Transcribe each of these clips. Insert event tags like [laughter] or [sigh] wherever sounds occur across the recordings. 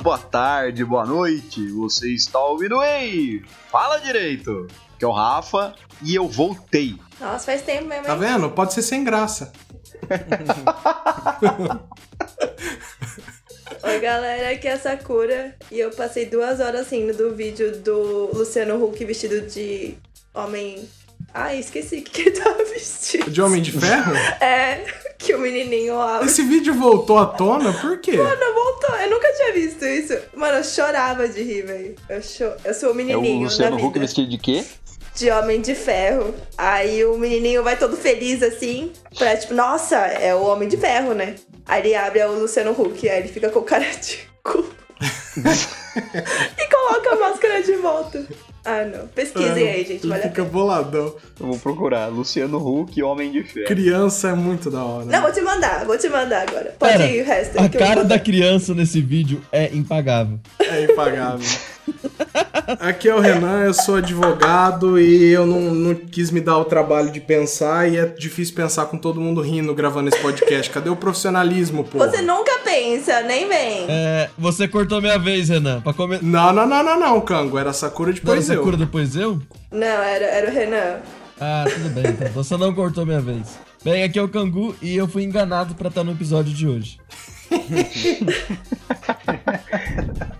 boa tarde, boa noite. Você está ouvindo Ei? Fala direito. Que é o Rafa e eu voltei. Nossa, faz tempo mesmo. Tá vendo? Pode ser sem graça. [laughs] Oi, galera, aqui é a Sakura. E eu passei duas horas rindo do vídeo do Luciano Huck vestido de homem. Ai, esqueci o que que ele tava vestido. De Homem de Ferro? É, que o menininho lá. Esse vídeo voltou à tona? Por quê? Mano, voltou. Eu nunca tinha visto isso. Mano, eu chorava de rir, velho. Eu, cho... eu sou o É menininho o Luciano Huck vestido de quê? de Homem de Ferro. Aí o menininho vai todo feliz assim, pra tipo, nossa, é o Homem de Ferro, né? Aí ele abre é o Luciano Huck, aí ele fica com cara de cu. [laughs] e coloca a máscara de volta. Ah, não. Pesquisem aí, gente. Vale a fica pena. boladão. Eu vou procurar. Luciano Huck, Homem de Ferro. Criança é muito da hora. Não, vou te mandar, vou te mandar agora. Pode Pera, ir o resto. A que eu cara vou- da criança nesse vídeo é impagável. É impagável. [laughs] [laughs] Aqui é o Renan, eu sou advogado e eu não, não quis me dar o trabalho de pensar e é difícil pensar com todo mundo rindo gravando esse podcast. Cadê o profissionalismo, pô? Você nunca pensa, nem vem. É, você cortou minha vez, Renan. Pra comer. Não, não, não, não, não, Cango. Era Sakura Não, depois eu. Sakura depois eu? Não, era, era o Renan. Ah, tudo bem, então. Você não cortou minha vez. Bem, aqui é o Kangu e eu fui enganado pra estar no episódio de hoje. [laughs]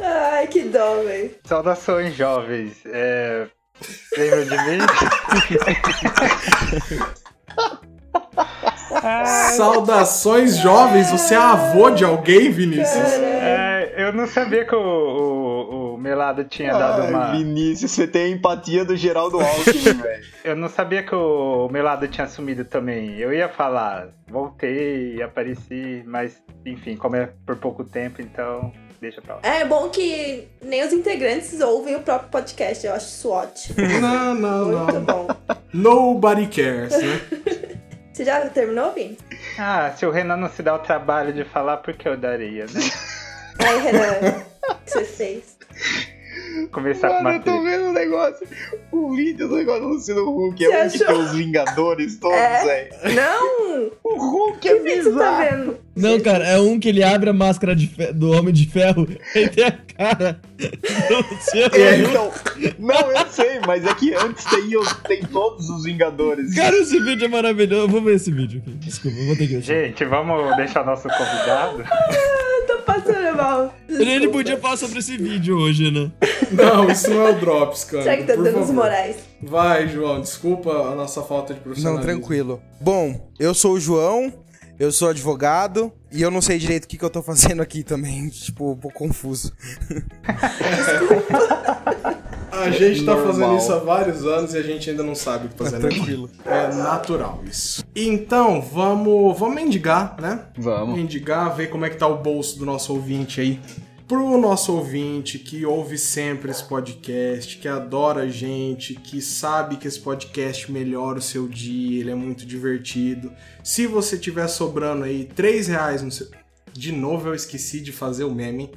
Ai, que dó, velho. Saudações, jovens. É... Lembram de mim? [laughs] Saudações jovens, você é avô de alguém, Vinícius? É, eu não sabia que o, o, o Melado tinha dado Ai, uma. Vinícius, você tem a empatia do Geraldo Alckmin, [laughs] velho. Eu não sabia que o Melado tinha sumido também. Eu ia falar, voltei, apareci, mas enfim, como é por pouco tempo, então deixa pra lá. É bom que nem os integrantes ouvem o próprio podcast. Eu acho isso [laughs] ótimo. Não, não, Muito não. bom. Nobody cares, né? [laughs] Você já terminou, Vini? Ah, se o Renan não se dá o trabalho de falar, por que eu daria, né? Aí, Renan, o que você fez? Começar com Mano, uma eu tô vendo o negócio. O vídeo do negócio do Luciano Huck. Você É um que achou? tem os Vingadores todos, É. velho. Não! O Hulk é O que você tá bizarro. vendo? Não, cara, é um que ele abre a máscara de fe- do Homem de Ferro [laughs] e tem a cara do Luciano É, então, não, eu sei, mas é que antes tem, os- tem todos os Vingadores. Cara, esse vídeo é maravilhoso. Eu vou ver esse vídeo aqui. Desculpa, eu vou ter que. Gente, vamos deixar o nosso convidado. Eu tô passando mal. Ele podia falar sobre esse vídeo hoje, né? Não, isso não é o Drops, cara. Será que tá dando os morais? Vai, João, desculpa a nossa falta de Não, profissionalismo. tranquilo. Bom, eu sou o João, eu sou advogado e eu não sei direito o que, que eu tô fazendo aqui também. [laughs] Tipo, um pouco confuso. A gente tá Normal. fazendo isso há vários anos e a gente ainda não sabe o que fazer. né? Tranquilo. É natural isso. Então, vamos, vamos mendigar, né? Vamos. Mendigar, ver como é que tá o bolso do nosso ouvinte aí. Pro nosso ouvinte que ouve sempre esse podcast, que adora a gente, que sabe que esse podcast melhora o seu dia, ele é muito divertido. Se você tiver sobrando aí 3 reais no seu... De novo eu esqueci de fazer o meme.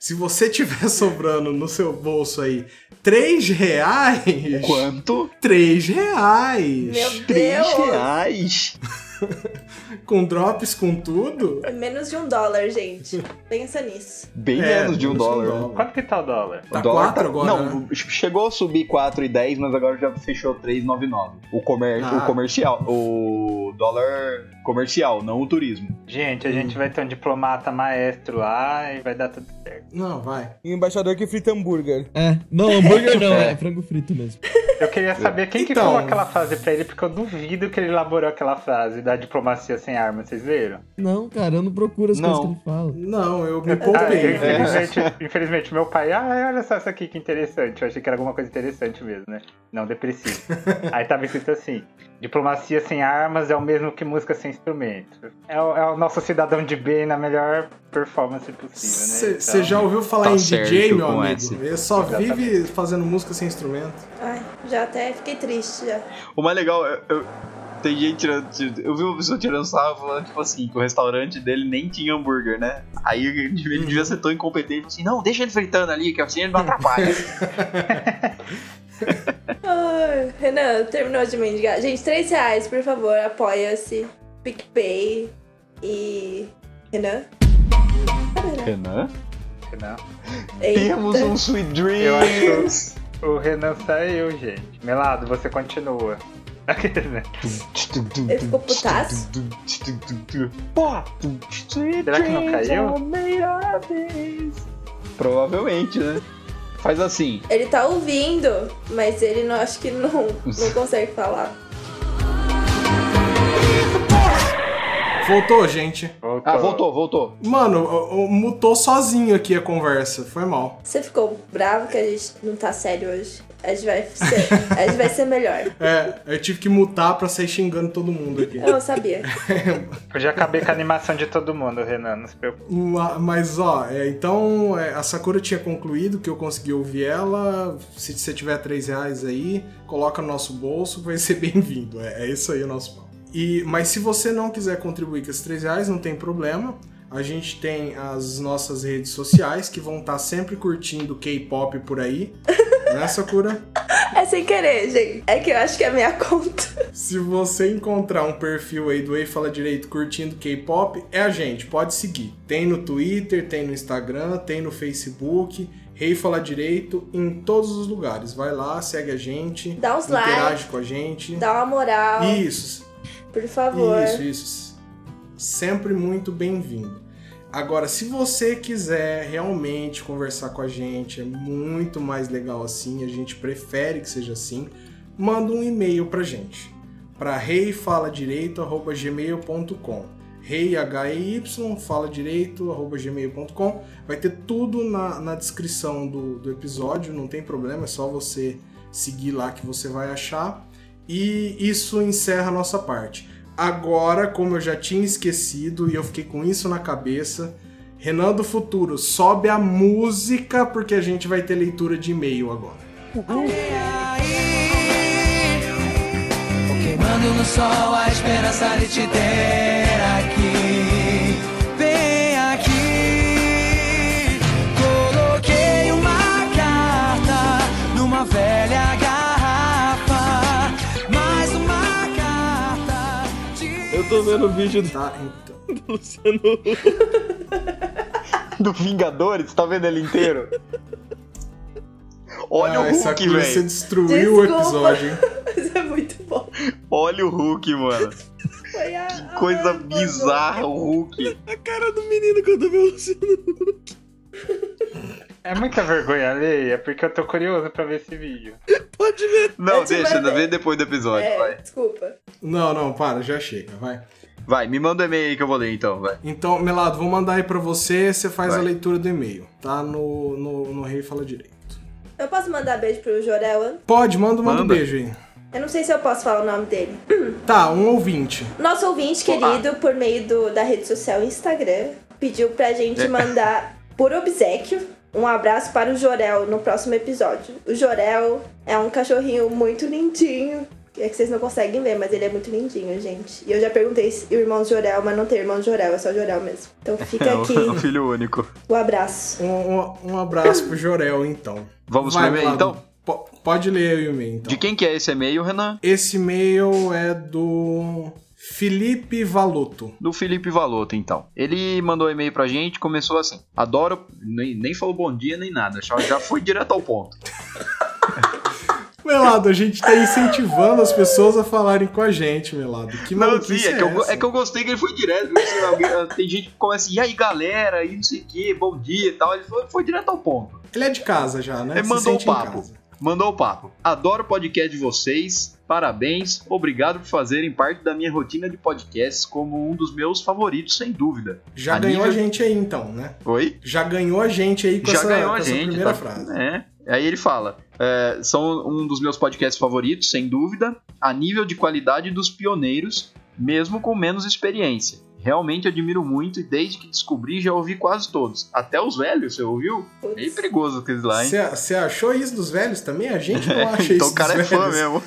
Se você tiver [laughs] sobrando no seu bolso aí 3 reais... Quanto? 3 reais! Meu Três Deus! reais. [laughs] Com drops, com tudo? É Menos de um dólar, gente. Pensa nisso. Bem É, menos de um menos de um dólar. dólar. Quanto que tá o dólar? Tá O dólar quatro agora, Não, né? chegou a subir 4,10, mas agora já fechou 3,99. O, comer... Ah. o comercial. O dólar comercial, não o turismo. Gente, a gente vai ter um diplomata maestro lá e vai dar tudo certo. Não, vai. E o embaixador que frita hambúrguer. É. Não, hambúrguer não, é frango frito mesmo. Eu queria saber quem que Então- falou aquela frase pra ele, porque eu duvido que ele elaborou aquela frase da diplomacia sem armas, vocês viram? Não, cara, eu não procuro as Não. coisas que ele fala. Não, eu me Ah, poupei. infelizmente, infelizmente, meu pai, ah, olha só isso aqui que interessante. Eu achei que era alguma coisa interessante mesmo, né? Não depressivo. [laughs] Aí tava escrito assim: diplomacia sem armas é o mesmo que música sem instrumento. É o, é o nosso cidadão de bem na melhor performance possível, né? Você Então, já ouviu falar Tá em DJ, meu amigo? essa. Ele só Exatamente. vive fazendo música sem instrumento. Ai, já até fiquei triste já. O mais legal, eu, eu- tem gente tirando. Eu vi uma pessoa tirando sarro falando, tipo assim, que o restaurante dele nem tinha hambúrguer, né? Aí ele devia, ele devia ser tão incompetente, falou assim, não, deixa ele fritando ali, que assim ele não atrapalha. [laughs] Ai, Renan, terminou de mendigar. Gente, 3 reais, por favor, apoia-se. PicPay e. Renan? Renan? Renan. Eita. Temos um Sweet Eu Dreams! acho que o Renan saiu, gente. Melado, você continua. Aquele, né? Ele ficou putaço? Porra! Será que não caiu? Provavelmente, né? Faz assim. Ele tá ouvindo, mas ele não acho que não, não consegue falar. Voltou, gente. Voltou. Ah, voltou, voltou. Mano, mutou sozinho aqui a conversa. Foi mal. Você ficou bravo que a gente não tá sério hoje? A gente vai ser, a gente vai ser melhor. [laughs] É, eu tive que mutar pra sair xingando todo mundo aqui. Eu sabia. Eu já acabei com a animação de todo mundo, Renan, não se preocupe. Ma- Mas ó, é, então é, a Sakura tinha concluído que eu consegui ouvir ela. Se você tiver 3 reais aí, coloca no nosso bolso, vai ser [laughs] bem-vindo. É, é isso aí o nosso papo. E, mas se você não quiser contribuir com esses 3 reais, não tem problema. A gente tem as nossas redes sociais que vão estar sempre curtindo K-pop por aí. né, Sakura? [laughs] É sem querer, gente. É que eu acho que é a minha conta. Se você encontrar um perfil aí do Ei Fala Direito curtindo K-pop, é a gente, pode seguir. Tem no Twitter, tem no Instagram, tem no Facebook, Rei Fala Direito, em todos os lugares. Vai lá, segue a gente, Dá uns interage likes, com a gente. dá uma moral, Isso, por favor. isso, isso. Sempre muito bem-vindo. Agora, se você quiser realmente conversar com a gente, é muito mais legal assim, a gente prefere que seja assim, manda um e-mail pra gente. Para reifaladireito@gmail.com. Rei H E Y fala direito@gmail.com. Vai ter tudo na, na descrição do, do episódio, não tem problema, é só você seguir lá que você vai achar. E isso encerra a nossa parte. Agora, como eu já tinha esquecido e eu fiquei com isso na cabeça, Renan do Futuro, sobe a música porque a gente vai ter leitura de e-mail agora. Queimando no sol a esperança de te ter tô vendo o vídeo do Tá, então. [laughs] Luciano. Do Vingadores, tá vendo ele inteiro? Olha Ah, o Hulk, coisa você velho. destruiu o Desculpa. episódio, hein? [laughs] Mas é muito bom. Olha o Hulk, mano. Foi a, Que coisa a- bizarra o Hulk. A cara do menino quando vê o Luciano. É muita vergonha alheia, porque eu tô curioso pra ver esse vídeo. Pode ver. Não, deixa, mandei. vê depois do episódio, É, vai. desculpa. Não, não, para, já chega, vai. Vai, me manda um e-mail aí que eu vou ler então, vai. Então, Melado, vou mandar aí pra você, você faz Vai. a leitura do e-mail, tá? No, no, no Rei Fala Direito. Eu posso mandar beijo pro Jorel? Pode, manda, manda um Manda. beijo aí. Eu não sei se eu posso falar o nome dele. [clears throat] Tá, um ouvinte. Nosso ouvinte querido, por meio do, da rede social Instagram, pediu pra gente É. mandar, por obsequio, um abraço para o Jorel no próximo episódio. O Jorel é um cachorrinho muito lindinho. É que vocês não conseguem ver, mas ele é muito lindinho, gente. E eu já perguntei se o irmão Jorel, mas não tem irmão Jorel, é só Jorel mesmo. Então fica [laughs] É aqui [laughs] o filho único. o abraço. Um, um, um abraço pro Jorel, então. Vamos Vai, pro e-mail então? Po- pode ler aí o e-mail, então. De quem que é esse e-mail, Renan? Esse e-mail é do Felipe Valuto. Do Felipe Valotto, então. Ele mandou um e-mail pra gente, começou assim. Adoro. Nem, nem falou bom dia nem nada, já, foi direto ao ponto. [laughs] Melado, a gente tá incentivando as pessoas a falarem com a gente, Melado. Que Não, sim, é que, eu, é que eu gostei que ele foi direto. Assim, alguém- tem gente que começa, e aí galera, e não sei o que, bom dia e tal. Ele foi, foi direto ao ponto. Ele é de casa já, né? Ele Se mandou o papo. Mandou o papo. Adoro o podcast de vocês. Parabéns. Obrigado por fazerem parte da minha rotina de podcasts como um dos meus favoritos, sem dúvida. Já A ganhou a gente aí, então, né? Oi? Já ganhou a gente aí com Já essa, ganhou a gente. primeira tá- frase. É. Aí ele fala: é, são um dos meus podcasts favoritos, sem dúvida, a nível de qualidade dos pioneiros, mesmo com menos experiência. Realmente admiro muito e desde que descobri já ouvi quase todos. Até os velhos, você ouviu? Putz. Meio perigoso aqueles lá, hein? Você achou isso dos velhos também? A gente não [laughs] acha então isso o cara é fã velhos. mesmo.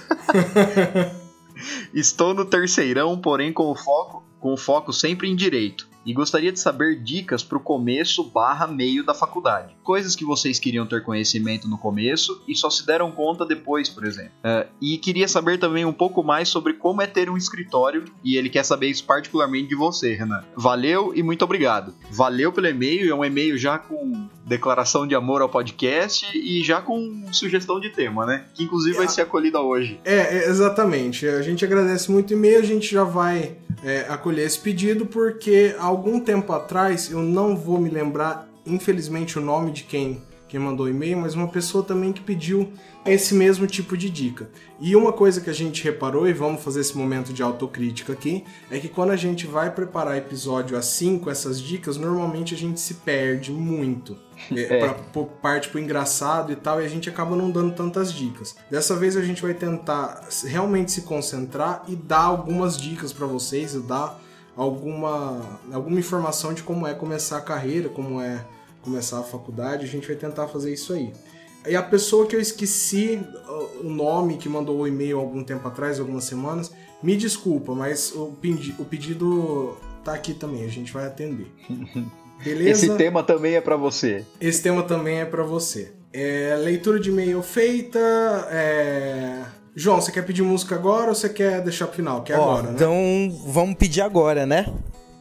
[laughs] Estou no terceirão, porém com o foco, com o foco sempre em direito. E gostaria de saber dicas pro começo barra meio da faculdade. Coisas que vocês queriam ter conhecimento no começo e só se deram conta depois, por exemplo. É, e queria saber também um pouco mais sobre como é ter um escritório e ele quer saber isso particularmente de você, Renan. Valeu e muito obrigado. Valeu pelo e-mail, é um e-mail já com declaração de amor ao podcast e já com sugestão de tema, né? Que inclusive vai ser acolhida hoje. É, é, exatamente. A gente agradece muito o e-mail, a gente já vai é, acolher esse pedido, porque há algum tempo atrás, eu não vou me lembrar, infelizmente, o nome de quem, quem mandou o e-mail, mas uma pessoa também que pediu esse mesmo tipo de dica. E uma coisa que a gente reparou, e vamos fazer esse momento de autocrítica aqui, é que quando a gente vai preparar episódio assim, com essas dicas, normalmente a gente se perde muito. É, [laughs] É. pra, parte pro engraçado e tal, e a gente acaba não dando tantas dicas. Dessa vez a gente vai tentar realmente se concentrar e dar algumas dicas pra vocês, e dar alguma, alguma informação de como é começar a carreira, como é começar a faculdade, a gente vai tentar fazer isso aí. E a pessoa que eu esqueci o nome, que mandou o e-mail algum tempo atrás, algumas semanas, me desculpa, mas o, pedi- o pedido tá aqui também, a gente vai atender. [laughs] Beleza? Esse tema também é pra você. Esse tema também é pra você. É, leitura de e-mail feita. é, João, você quer pedir música agora ou você quer deixar pro final? Que é Ó, agora, né? Então vamos pedir agora, né?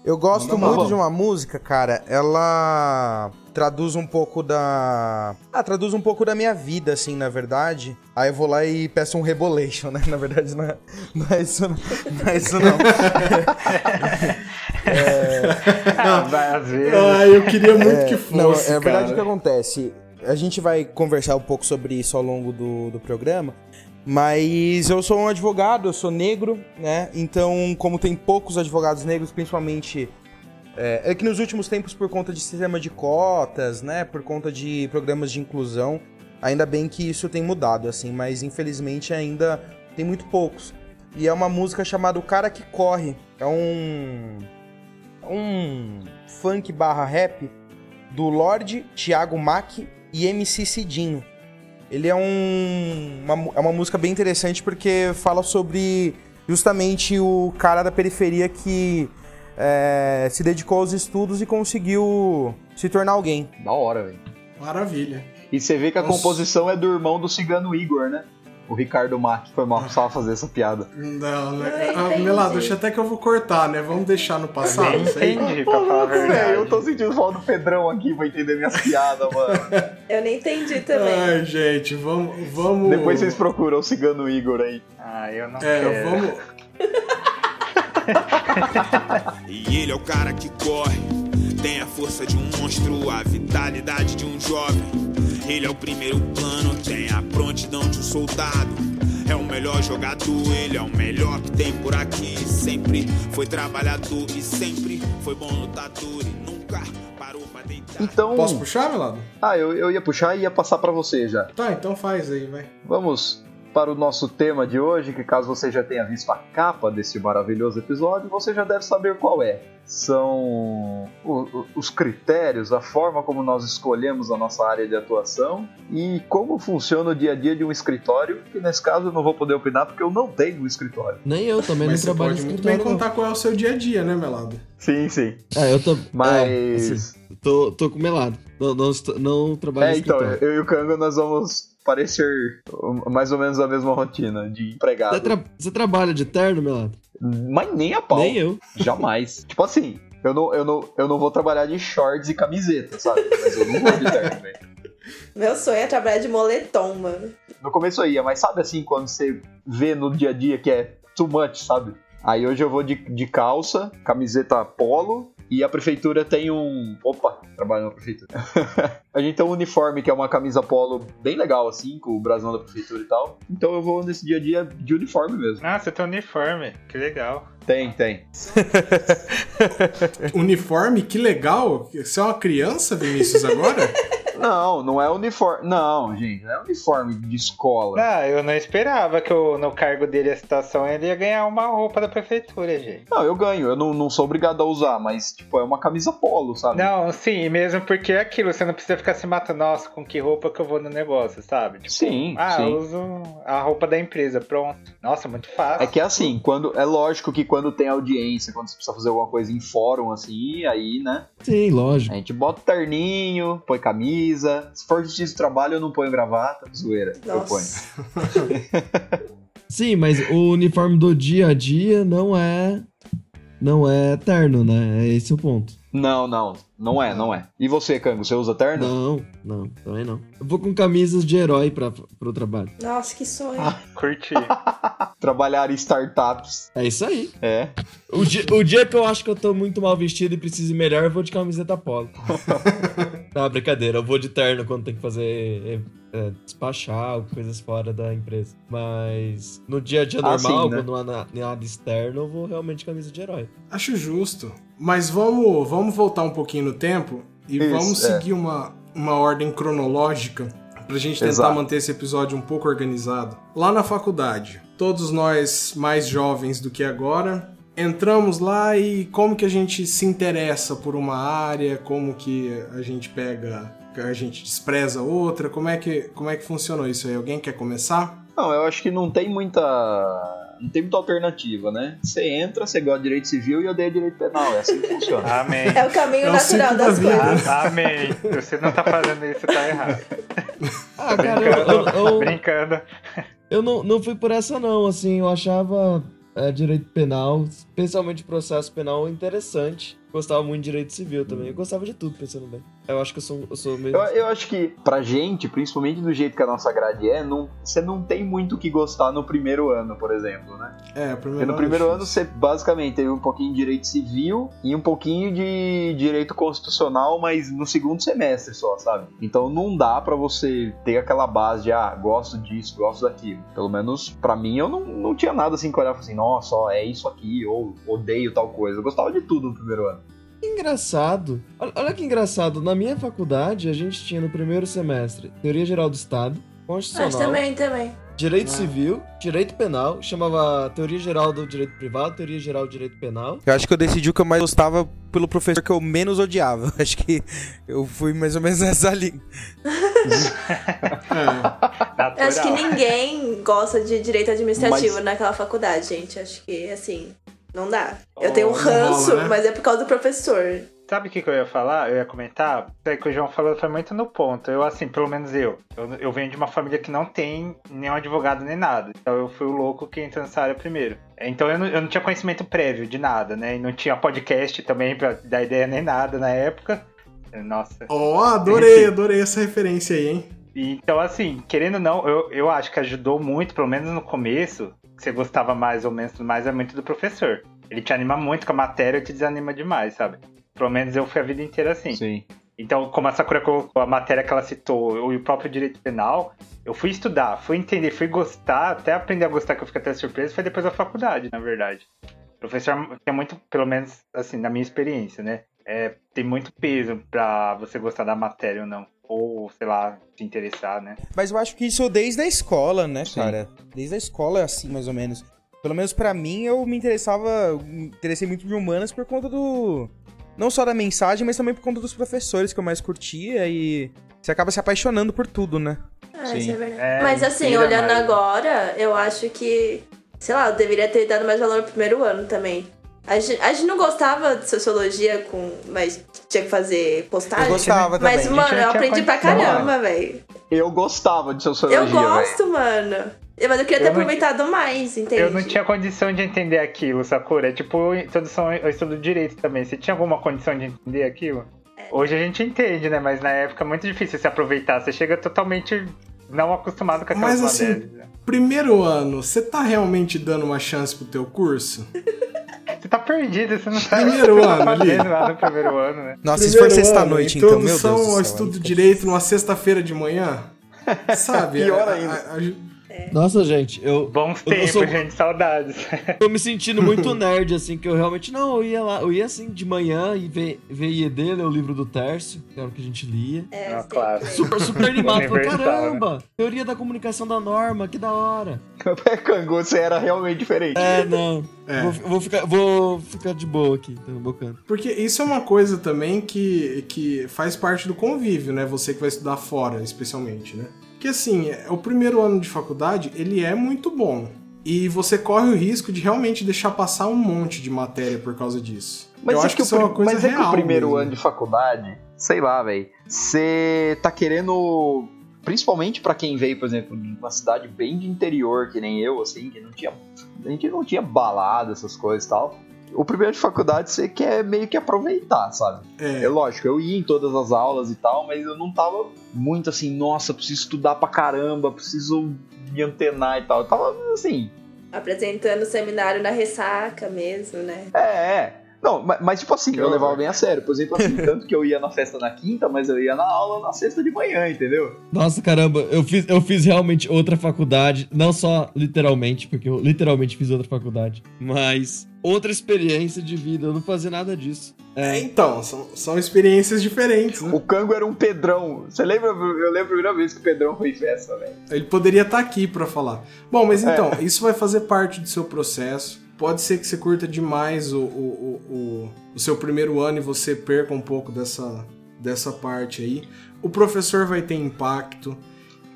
Eu gosto Manda muito bala. de uma música, cara. Ela traduz um pouco da. Ah, traduz um pouco da minha vida, assim, na verdade. Aí eu vou lá e peço um Rebolation, né? [laughs] Na verdade, não é, não é isso, não. Não é isso, não. [laughs] Ah, vai, às vezes. Ah, eu queria muito que fosse. Não, é verdade o que acontece. A gente vai conversar um pouco sobre isso ao longo do, do programa. Mas eu sou um advogado, eu sou negro, né? Então, como tem poucos advogados negros, principalmente. É, é que nos últimos tempos, por conta de sistema de cotas, né? Por conta de programas de inclusão, ainda bem que isso tem mudado, assim, mas infelizmente ainda tem muito poucos. E é uma música chamada O Cara Que Corre. É um. um funk barra rap do Lorde, Thiago Mack e MC Cidinho. Ele é um, uma, é uma música bem interessante porque fala sobre justamente o cara da periferia que é, se dedicou aos estudos e conseguiu se tornar alguém. Da hora, velho. Maravilha. E você vê que a Nossa. composição é do irmão do cigano Igor, né? O Ricardo Mack. Foi mal, precisava fazer essa piada. Não, né? Ah, acho até que eu vou cortar, né? Vamos deixar no passado, entendi, pra falar a verdade. Eu tô sentindo falta do Pedrão aqui pra entender minhas piadas, mano. [laughs] Eu nem entendi também. Ai, gente, vamos. vamos... Depois vocês procuram o cigano Igor aí. Ah, eu não É, quero. vamos. [laughs] E ele é o cara que corre, tem a força de um monstro, a vitalidade de um jovem. Ele é o primeiro plano, tem a prontidão de um soldado. É o melhor jogador, ele é o melhor que tem por aqui. Sempre foi trabalhador e sempre foi bom lutador e nunca parou pra deitar. Então. Posso puxar, Melado? Ah, eu, eu ia puxar e ia passar pra você já. Tá, então faz aí, vai. Vamos para o nosso tema de hoje, que caso você já tenha visto a capa desse maravilhoso episódio, você já deve saber qual é. São os critérios, a forma como nós escolhemos a nossa área de atuação e como funciona o dia a dia de um escritório, que nesse caso eu não vou poder opinar porque eu não tenho um escritório. Nem eu também Mas não você trabalho pode no muito bem contar qual é o seu dia a dia, né, Melado? Sim, sim. É, eu tô. Mas. é, assim, tô, tô com melado. Não, não, estou- não trabalho É, no então, escritório. eu e o Kanga nós vamos parecer mais ou menos a mesma rotina de empregado. Você, tra- você trabalha de terno, melado? Mas nem a pau. Nem eu. [laughs] Jamais. tipo assim, eu não, eu, não, eu não vou trabalhar de shorts e camiseta, sabe? Mas eu não vou de terno, velho. [laughs] Meu sonho é trabalhar de moletom, mano. No começo eu ia, mas sabe assim, quando você vê no dia a dia que é too much, sabe? Aí hoje eu vou de, de calça, camiseta polo, e a prefeitura tem um. Opa, trabalho na prefeitura. [laughs] a gente tem um uniforme que é uma camisa polo bem legal, assim, com o brasão da prefeitura e tal. Então eu vou nesse dia a dia de uniforme mesmo. Ah, você tem uniforme. Que legal. Tem, tem. [laughs] Uniforme, que legal. Você é uma criança, Vinícius, agora? [laughs] Não, não é uniforme. Não, gente, não é uniforme de escola. Não, eu não esperava que eu, no cargo dele a situação ele ia ganhar uma roupa da prefeitura, gente. Não, eu ganho, eu não, não sou obrigado a usar, mas, tipo, é uma camisa polo, sabe? Não, sim, mesmo porque é aquilo, você não precisa ficar se matando, nossa, com que roupa que eu vou no negócio, sabe? Tipo, Sim, ah, eu sim. uso a roupa da empresa, pronto. Nossa, muito fácil. É que é assim, quando é lógico que quando tem audiência, quando você precisa fazer alguma coisa em fórum, assim, aí, né? Sim, A lógico. gente bota o terninho, põe camisa. Se for justiça de trabalho, eu não ponho gravata, zoeira. Eu ponho. Nossa. [laughs] Sim, mas o uniforme do dia a dia não é. Não é eterno, né? É esse o ponto. Não, não, não é, não é. E você, Cango, você usa terno? Não, não, também não. Eu vou com camisas de herói pra, pro trabalho. Nossa, que sonho. [laughs] Curti. [laughs] Trabalhar em startups. É isso aí. É. O dia, o dia que eu acho que eu tô muito mal vestido e preciso ir melhor, eu vou de camiseta polo. [laughs] tá, brincadeira. Eu vou de terno quando tem que fazer. É, despachar ou coisas fora da empresa. Mas no dia a dia Ah, normal, sim, né? quando não há na- nada externo, eu vou realmente de camisa de herói. Acho justo. Mas vamos, vamos voltar um pouquinho no tempo e Isso, vamos é. seguir uma, uma ordem cronológica pra gente tentar Exato. manter esse episódio um pouco organizado. Lá na faculdade, todos nós mais jovens do que agora, entramos lá e como que a gente se interessa por uma área, como que a gente pega, a gente despreza outra, como é que, como é que funcionou isso aí? Alguém quer começar? Não, eu acho que não tem muita. Não tem muita alternativa, né? Você entra, você gosta de direito civil e odeia direito penal. É assim que funciona. [laughs] Amém. É o caminho É o natural da das coisas. Ah, Amém. Se você não tá fazendo isso, tá errado. [laughs] Ah, cara, eu, eu, eu, Brincando. eu não, não fui por essa, não. Assim, eu achava é, direito penal, especialmente processo penal, interessante. Gostava muito de direito civil também. Eu gostava de tudo, pensando bem. Eu acho que eu sou, eu sou meio. Eu, eu acho que pra gente, principalmente do jeito que a nossa grade é, não, você não tem muito o que gostar no primeiro ano, por exemplo, né? É, Porque primeiro no primeiro ano você basicamente teve um pouquinho de direito civil e um pouquinho de direito constitucional, mas no segundo semestre só, sabe? Então não dá pra você ter aquela base de, ah, gosto disso, gosto daquilo. Pelo menos pra mim eu não, não tinha nada assim que olhar e falar assim, nossa, ó, é isso aqui, ou odeio tal coisa. Eu gostava de tudo no primeiro ano. Que engraçado. Olha, olha que engraçado. Na minha faculdade, a gente tinha no primeiro semestre Teoria Geral do Estado, Mas Constitucional, também, também. Direito Ah. Civil, Direito Penal, chamava Teoria Geral do Direito Privado, Teoria Geral do Direito Penal. Eu acho que eu decidi o que eu mais gostava pelo professor que eu menos odiava. [laughs] Acho que eu fui mais ou menos nessa linha. Acho que ninguém gosta de direito administrativo naquela faculdade, gente. Acho que, assim, não dá. Eu tenho um Oh, ranço, rola, né? mas é por causa do professor. Sabe o que, que eu ia falar? Eu ia comentar? Isso aí que o João falou foi muito no ponto. Eu, assim, pelo menos eu. Eu, eu venho de uma família que não tem nenhum advogado nem nada. Então eu fui o louco que entrou nessa área primeiro. Então eu não, eu não tinha conhecimento prévio de nada, né? E não tinha podcast também pra dar ideia nem nada na época. Nossa. Ó, adorei, adorei essa referência aí, hein? Então, assim, querendo ou não, eu, eu acho que ajudou muito, pelo menos no começo, você gostava mais ou menos mais, é muito do professor. Ele te anima muito com a matéria e te desanima demais, sabe? Pelo menos eu fui a vida inteira assim. Sim. Então, como a Sakura colocou a matéria que ela citou e o próprio direito penal, eu fui estudar, fui entender, fui gostar, até aprender a gostar, que eu fiquei até surpreso, foi depois da faculdade, na verdade. O professor tem muito, pelo menos, assim, na minha experiência, né? É, tem muito peso pra você gostar da matéria ou não. Ou, sei lá, se interessar, né? Mas eu acho que isso desde a escola, né, Sim. cara? Desde a escola é assim, mais ou menos. Pelo menos pra mim, eu me interessava, me interessei muito de humanas por conta do. Não só da mensagem, mas também por conta dos professores que eu mais curtia e você acaba se apaixonando por tudo, né? Ah, Sim. isso é verdade. É, Mas assim, olhando mais. agora, eu acho que, sei lá, eu deveria ter dado mais valor no primeiro ano também. A gente, a gente não gostava de sociologia, com, mas tinha que fazer postagem. Eu gostava Mas, também. A mano, eu tinha aprendi pra caramba, velho. Eu gostava de sociologia, Eu gosto, mano. Mas eu queria ter Eu aproveitado mais, entende? Eu não tinha condição de entender aquilo, Sakura. É tipo introdução ao estudo direito também. Você tinha alguma condição de entender aquilo? Hoje a gente entende, né? Mas na época é muito difícil se aproveitar. Você chega totalmente não acostumado com aquelas Mas assim, matérias. né? primeiro ano, você tá realmente dando uma chance pro teu curso? [laughs] Você tá perdido, você não sabe Primeiro o [laughs] que você ano tá ali. lá no primeiro ano, né? Nossa, se for Primeiro sexta-noite, ano, então, meu Deus Introdução ao estudo direito numa sexta-feira de manhã? [laughs] Sabe? Pior a- ainda. a- a- Nossa, gente, eu Bons Eu- eu tempos, sou- gente, saudades. [laughs] tô me sentindo muito [laughs] nerd, assim, que eu realmente. Não, eu ia lá, eu ia assim de manhã e ver, ver IED, ler o livro do Tércio, que era o que a gente lia. É, sim. claro. Super, super [laughs] animado, falei, né? caramba! Teoria da comunicação da norma, que da hora. É, Cango, você era realmente diferente. É, não. É. Vou, vou ficar, vou ficar de boa aqui, tá bocando. Porque isso é uma coisa também que, que faz parte do convívio, né? Você que vai estudar fora, especialmente, né? Que assim, é- o primeiro ano de faculdade, ele é muito bom. E você corre o risco de realmente deixar passar um monte de matéria por causa disso. Eu acho que, o isso é uma coisa mas é que real o primeiro mesmo. ano de faculdade, sei lá, velho. Você tá querendo. Principalmente pra quem veio, por exemplo, de uma cidade bem de interior, que nem eu, assim, que não tinha. A gente não tinha balada, essas coisas e tal. O primeiro de faculdade você quer meio que aproveitar, sabe? É É, lógico, eu ia em todas as aulas e tal, mas eu não tava muito assim, nossa, preciso estudar pra caramba, preciso me antenar e tal. Eu tava assim, Apresentando o seminário na ressaca mesmo, né? É, é. Não, mas, mas, tipo assim, eu levava bem a sério. Por exemplo, assim, [laughs] tanto que eu ia na festa na quinta, mas eu ia na aula na sexta de manhã, entendeu? Nossa, caramba, eu fiz, eu fiz realmente outra faculdade, não só literalmente, porque eu literalmente fiz outra faculdade, mas outra experiência de vida, eu não fazia nada disso. É, então, são, são experiências diferentes, né? O Cango era um Pedrão. Você lembra? Eu lembro a primeira vez que o Pedrão foi em festa, velho. Ele poderia estar aqui pra falar. Bom, mas É. então, isso vai fazer parte do seu processo. Pode ser que você curta demais o, o, o, o, seu primeiro ano e você perca um pouco dessa, dessa parte aí. O professor vai ter impacto.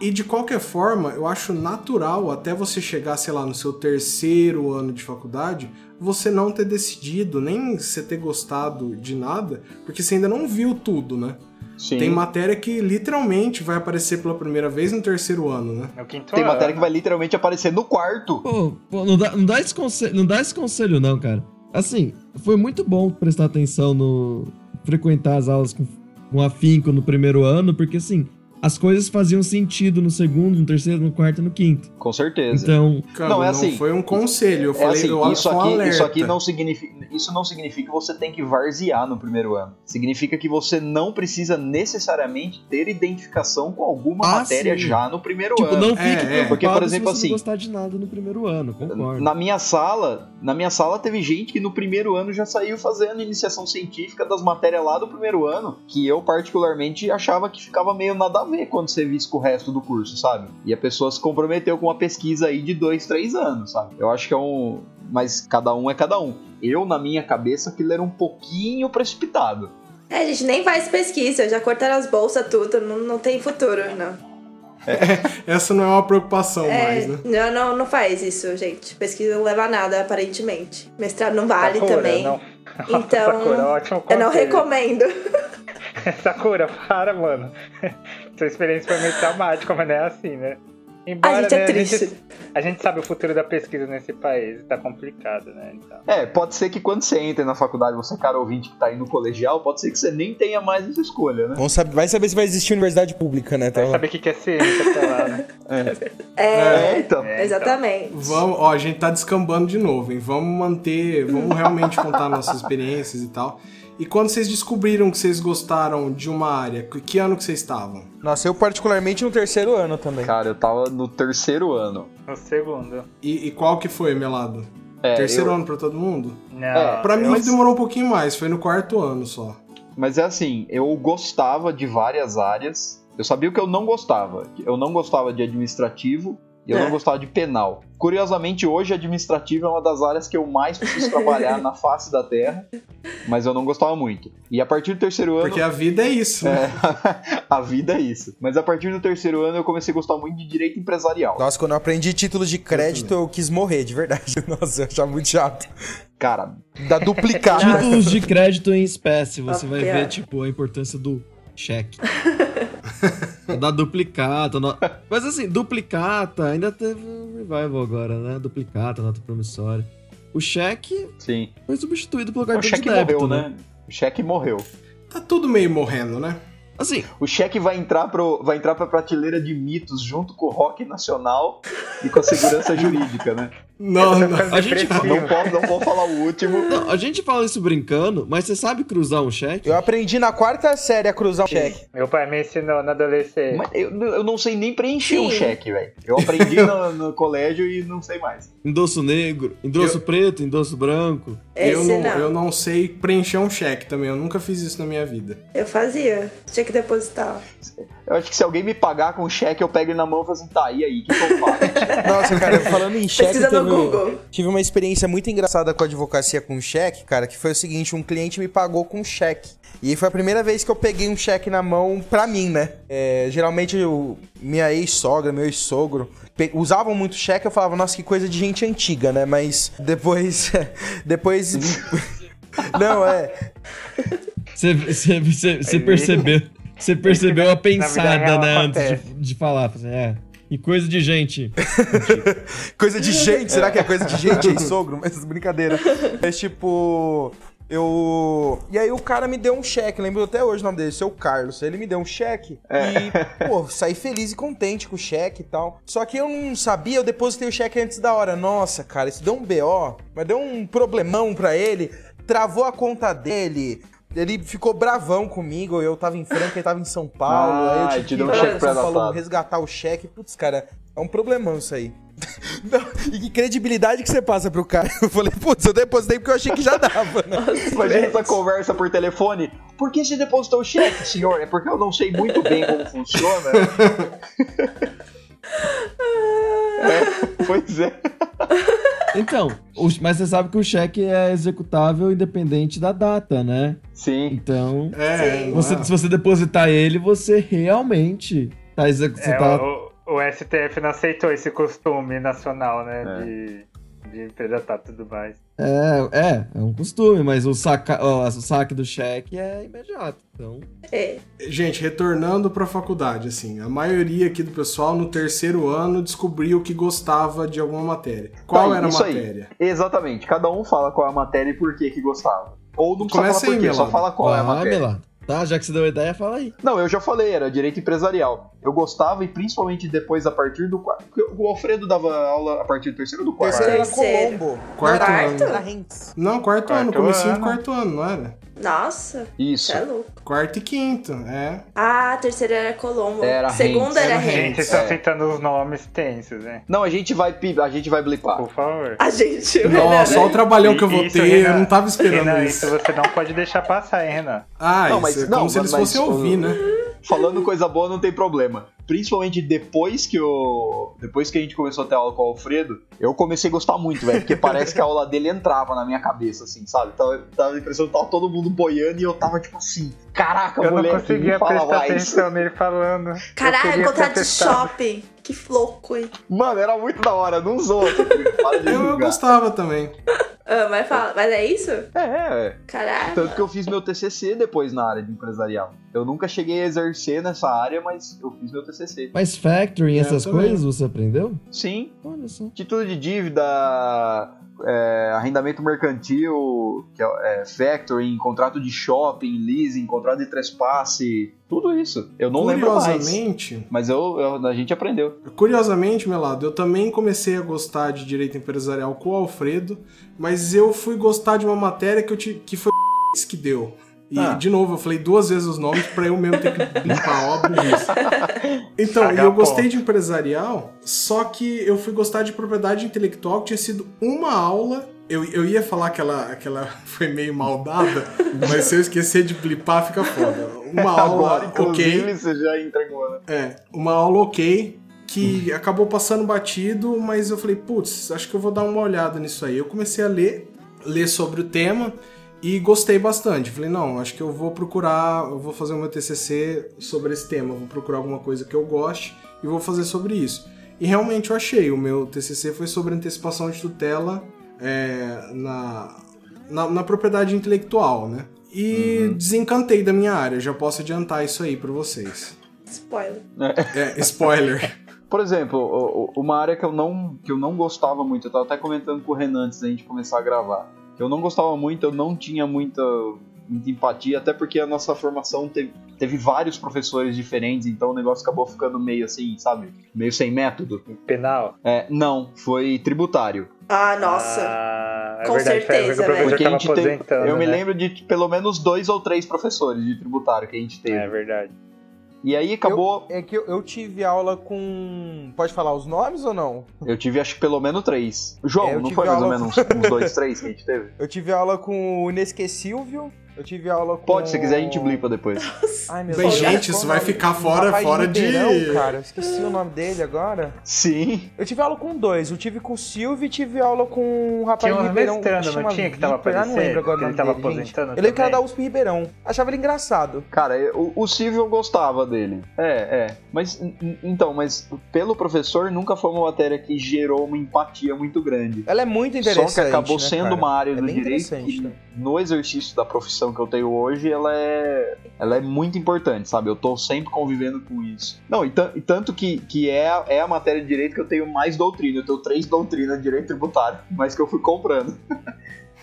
E de qualquer forma, eu acho natural até você chegar, sei lá, no seu terceiro ano de faculdade, você não ter decidido, nem você ter gostado de nada, porque você ainda não viu tudo, né? Sim. Tem matéria que literalmente vai aparecer pela primeira vez no terceiro ano, né? No quinto Tem ano. matéria que vai literalmente aparecer no quarto. Pô, pô, não, dá, não, dá esse conselho, não dá esse conselho não, cara. Assim, foi muito bom prestar atenção no... frequentar as aulas com, com afinco no primeiro ano, porque assim, as coisas faziam sentido no segundo, no terceiro, no quarto e no quinto. Com certeza. Então, Cara, Não, não, é assim. foi um conselho. Eu É falei, assim, eu acho isso um aqui, alerta. isso aqui não significa, isso não significa que você tem que varzear no primeiro ano. Significa que você não precisa necessariamente ter identificação com alguma Ah, matéria sim. já no primeiro tipo, ano. não fique É, é. preocupado Porque, por se exemplo, você assim- não gostar de nada no primeiro ano, concordo. Na minha sala, na minha sala teve gente que no primeiro ano já saiu fazendo iniciação científica das matérias lá do primeiro ano, que eu particularmente achava que ficava meio nada ver quando você visse com o resto do curso, sabe? E a pessoa se comprometeu com uma pesquisa aí de dois, três anos, sabe? Eu acho que é um, mas cada um é cada um. Eu na minha cabeça aquilo era um pouquinho precipitado. É, a gente nem faz pesquisa, já cortaram as bolsas, tudo, não, não tem futuro, não. Essa não é uma preocupação É, mais, né? não, não, não faz isso, gente. Pesquisa não leva a nada, aparentemente. Mestrado não vale Sakura, também. Não. [laughs] Então, Sakura, ótimo Eu não recomendo. [laughs] Sakura, para, mano. [laughs] Sua experiência foi meio traumática, mas não é assim, né? Embora, A gente é né, triste. A gente, a gente sabe o futuro da pesquisa nesse país, tá complicado, né? Então. É, pode ser que quando você entra na faculdade, você cara ouvinte que tá indo no colegial, pode ser que você nem tenha mais essa escolha, né? Vamos saber, vai saber se vai existir universidade pública, né? Vai Então, saber o que que é ciência até lá, né? É, É, então. É, então. exatamente. Vamos, ó, a gente tá descambando de novo, hein? Vamos manter, vamos realmente contar nossas experiências e tal. E quando vocês descobriram que vocês gostaram de uma área, que- ano que vocês estavam? nossa, eu particularmente no terceiro ano também. Cara, eu tava no terceiro ano. No segundo. E, e qual que foi, Melado? É, Terceiro eu- ano pra todo mundo? Não. É, Pra mim mas- demorou um pouquinho mais, foi no quarto ano só. Mas é assim, eu gostava de várias áreas. Eu sabia o que eu não gostava. Eu não gostava de administrativo e eu É. não gostava de penal. Curiosamente, hoje administrativo é uma das áreas que eu mais preciso trabalhar na face da Terra, mas eu não gostava muito. E a partir do terceiro ano. Porque a vida é isso, né? É, [laughs] a vida é isso. Mas a partir do terceiro ano eu comecei a gostar muito de direito empresarial. Nossa, quando eu aprendi títulos de crédito, eu quis morrer, de verdade. [laughs] Nossa, eu achava muito chato. Cara, Da duplicar. Títulos de crédito em espécie, você Ah, vai ver, tipo, a importância do cheque. Da duplicata. no- Mas assim, duplicata ainda teve um revival agora, né? Duplicata, nota promissória. O cheque sim. foi substituído pelo O cartão de cheque débito, morreu, né? né? O cheque morreu. Tá tudo meio morrendo, né? Assim, O cheque vai entrar, pro, vai entrar pra prateleira de mitos junto com o rock nacional e com a segurança [laughs] jurídica, né? Não, não. A gente, Não posso, não vou falar o último. não, a gente fala isso brincando, mas você sabe cruzar um cheque? Eu aprendi na quarta série a cruzar o cheque. Meu pai me ensinou na adolescência. Mas eu, eu não sei nem preencher um cheque, velho. Eu aprendi [laughs] no, no colégio e não sei mais. Endosso negro, endosso preto, endosso branco. Eu Esse não, não. eu não sei preencher um cheque também. Eu nunca fiz isso na minha vida. Eu fazia. Tinha que depositar. Eu acho que se alguém me pagar com cheque, eu pego ele na mão e falo assim, tá, e aí, o que, que eu faço? [laughs] Nossa, cara, falando em cheque, teve- Google. tive uma experiência muito engraçada com a advocacia com cheque, cara, que foi o seguinte, um cliente me pagou com cheque. E foi a primeira vez que eu peguei um cheque na mão pra mim, né? É, geralmente, eu- minha ex-sogra, meu ex-sogro, usavam muito cheque, eu falava, nossa, que coisa de gente antiga, né? Mas depois... [laughs] depois... [laughs] Não, é... Você, você percebeu. Você percebeu a pensada, né, antes de, de falar. Assim, é. E coisa de gente. [laughs] Coisa de gente, será que é coisa de gente aí, sogro? Mas brincadeira. Mas tipo. Eu. E aí o cara me deu um cheque, lembro até hoje o nome dele, seu Carlos. Ele me deu um cheque e, pô, saí feliz e contente com o cheque e tal. Só que eu não sabia, eu depositei o cheque antes da hora. Nossa, cara, isso deu um BO, mas deu um problemão pra ele. Travou a conta dele. Ele ficou bravão comigo, eu tava em Franca, ele tava em São Paulo. aí eu Ah, tive te que um pra cheque São Paulo pré-datado. resgatar o cheque. Putz, cara, é um problemão isso aí. [laughs] Não, e que credibilidade que você passa pro cara? Eu falei, putz, eu depositei porque eu achei que já dava, né? [laughs] Imagina essa conversa por telefone. Por que você depositou o cheque, senhor? É porque eu não sei muito bem como funciona. [laughs] é, pois é. Então, o- mas você sabe que o cheque é executável independente da data, né? Sim. Então, É, Sim. você, é? se você depositar ele, você realmente tá executando. É, tá... o, o STF não aceitou esse costume nacional, né? É. De, de empredatar tudo mais. É, é, é um costume, mas o, saca, ó, o saque do cheque é imediato. Então, É. Gente, retornando pra faculdade, assim, a maioria aqui do pessoal no terceiro ano descobriu que gostava de alguma matéria. Qual Tá, era a isso aí. matéria? Exatamente. Cada um fala qual é a matéria e por que que gostava. Ou não precisa Começa falar por quê, só fala qual é a matéria. Tá, já que você deu a ideia, fala aí. Não, eu já falei, era direito empresarial. Eu gostava e principalmente depois a partir do quarto. O Alfredo dava aula a partir do terceiro ou do quarto? Terceiro era. Colombo. Quarto Não, ano. Não, quarto, ano, Quarto comecinho do ano. quarto ano, não era? Nossa, Isso. você é louco. Quarto e quinto, é. Ah, a terceira era Colombo. Era Segunda era Heinz. Gente, vocês estão É. citando os nomes tensos, né? Não, a gente vai a gente vai blipar. Por favor. A gente. o Nossa, olha o trabalhão que eu vou Isso, ter, Renan. eu não tava esperando Renan, isso. isso você não pode deixar passar, hein, Renan? Ah, Não, isso mas- é não, como se eles fossem ouvir, né? Falando coisa boa não tem problema. Principalmente depois que eu. Depois que a gente começou a ter aula com o Alfredo, eu comecei a gostar muito, velho. Porque parece que a aula dele entrava na minha cabeça, assim, sabe? Tava, tava a impressão que tava todo mundo boiando e eu tava tipo assim, caraca, Eu não moleque, conseguia me fala prestar mais. atenção nele falando. Eu Caralho, queria contrato de shopping. Que louco, hein? Mano, era muito da hora, não [laughs] de Eu, eu gostava também. Ah, mas fala, mas é isso? É, é. Caralho. Tanto que eu fiz meu TCC depois na área de empresarial. Eu nunca cheguei a exercer nessa área, mas eu fiz meu TCC. Mas factoring, É, essas coisas, você aprendeu? Sim, Olha só. título de dívida, é, arrendamento mercantil, que é, é, factoring, contrato de shopping, leasing, contrato de trespasse, tudo isso. Eu não lembro mais. Curiosamente, Mas eu, eu- a gente aprendeu. Curiosamente, Melado, eu também comecei a gostar de direito empresarial com o Alfredo, mas eu fui gostar de uma matéria que, eu ti- que foi [laughs] que deu. E, Ah. de novo, eu falei duas vezes os nomes pra eu mesmo ter que limpar, óbvio isso. Então, e eu gostei de empresarial, só que eu fui gostar de propriedade intelectual, que tinha sido uma aula. Eu, eu ia falar que ela, que ela [laughs] foi meio mal dada, mas se eu esquecer de blipar, fica foda. Uma aula, Agora, ok. você já entregou, né? É, uma aula ok, que acabou passando batido, mas eu falei, putz, acho que eu vou dar uma olhada nisso aí. Eu comecei a ler, ler sobre o tema e gostei bastante. Falei, não, acho que eu vou procurar, eu vou fazer o meu TCC sobre esse tema, vou procurar alguma coisa que eu goste e vou fazer sobre isso. E realmente eu achei, o meu TCC foi sobre antecipação de tutela é, na, na, na propriedade intelectual, né? E desencantei da minha área, já posso adiantar isso aí pra vocês. Spoiler. É, spoiler. [laughs] Por exemplo, uma área que eu não, que eu não gostava muito, eu tava até comentando com o Renan antes da gente começar a gravar, que eu não gostava muito, eu não tinha muita, muita empatia, até porque a nossa formação teve, teve vários professores diferentes, então o negócio acabou ficando meio assim, sabe? Meio sem método. Penal. É, não, foi tributário. Ah, nossa. Ah, é Com verdade, foi certeza, professor Porque a gente teve, eu me né? lembro de pelo menos dois ou três professores de tributário que a gente teve. É verdade. E aí acabou. É que eu, eu tive aula com. Pode falar os nomes ou não? Eu, tive acho que pelo menos três. João, É, eu não foi mais ou menos uns, uns dois, três que a gente teve? [laughs] Eu tive aula com o Inesquecível. Eu tive aula com. Pode, se quiser a gente blipa depois. Ai, meu Bem, Deus. gente, isso vai ficar fora- fora de- Ribeirão, cara. Eu esqueci o nome dele agora. Sim. Eu tive aula com dois. Eu tive com o Silvio e tive aula com um rapaz Tinha de um Ribeirão. mestrando, não tinha, que tava ah, Não lembro aparecendo, agora ele tava dele, gente. aposentando Eu lembro que era da USP Ribeirão. Achava ele engraçado. Cara, eu- o, Silvio eu gostava dele. É, é. Mas, então, mas pelo professor nunca foi uma matéria que gerou uma empatia muito grande. Ela é muito interessante. Só que acabou né, sendo cara? uma área É do bem direito interessante, que, tá? no exercício da profissão que eu tenho hoje, ela é, ela é muito importante, sabe? Eu tô sempre convivendo com isso. Não, e, e tanto que, que é, a- é a matéria de direito que eu tenho mais doutrina. Eu tenho três doutrinas de direito tributário, mas que eu fui comprando.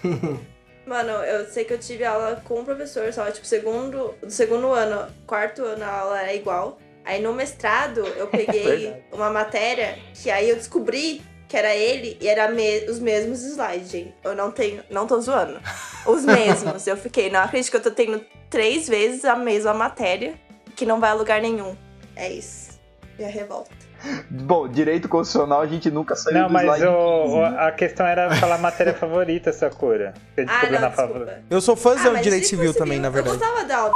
[laughs] Mano, eu sei que eu tive aula com um professor só, tipo, segundo, do segundo ano, quarto ano a aula era igual. Aí no mestrado eu [laughs] peguei uma matéria que aí eu descobri que era ele e era me- os mesmos slides, gente. Eu não tenho, não tô zoando. Os [laughs] mesmos. eu fiquei, não acredito que eu tô tendo três vezes a mesma matéria que não vai a lugar nenhum. É isso. Minha revolta. Bom, direito constitucional a gente nunca saiu Não, do mas slide o- 15, o- a questão era falar a matéria [laughs] favorita, Sakura. Você Ah, descobriu não, na favorita. Eu sou fãzão Ah, de direito civil fosse também, na verdade. Eu gostava da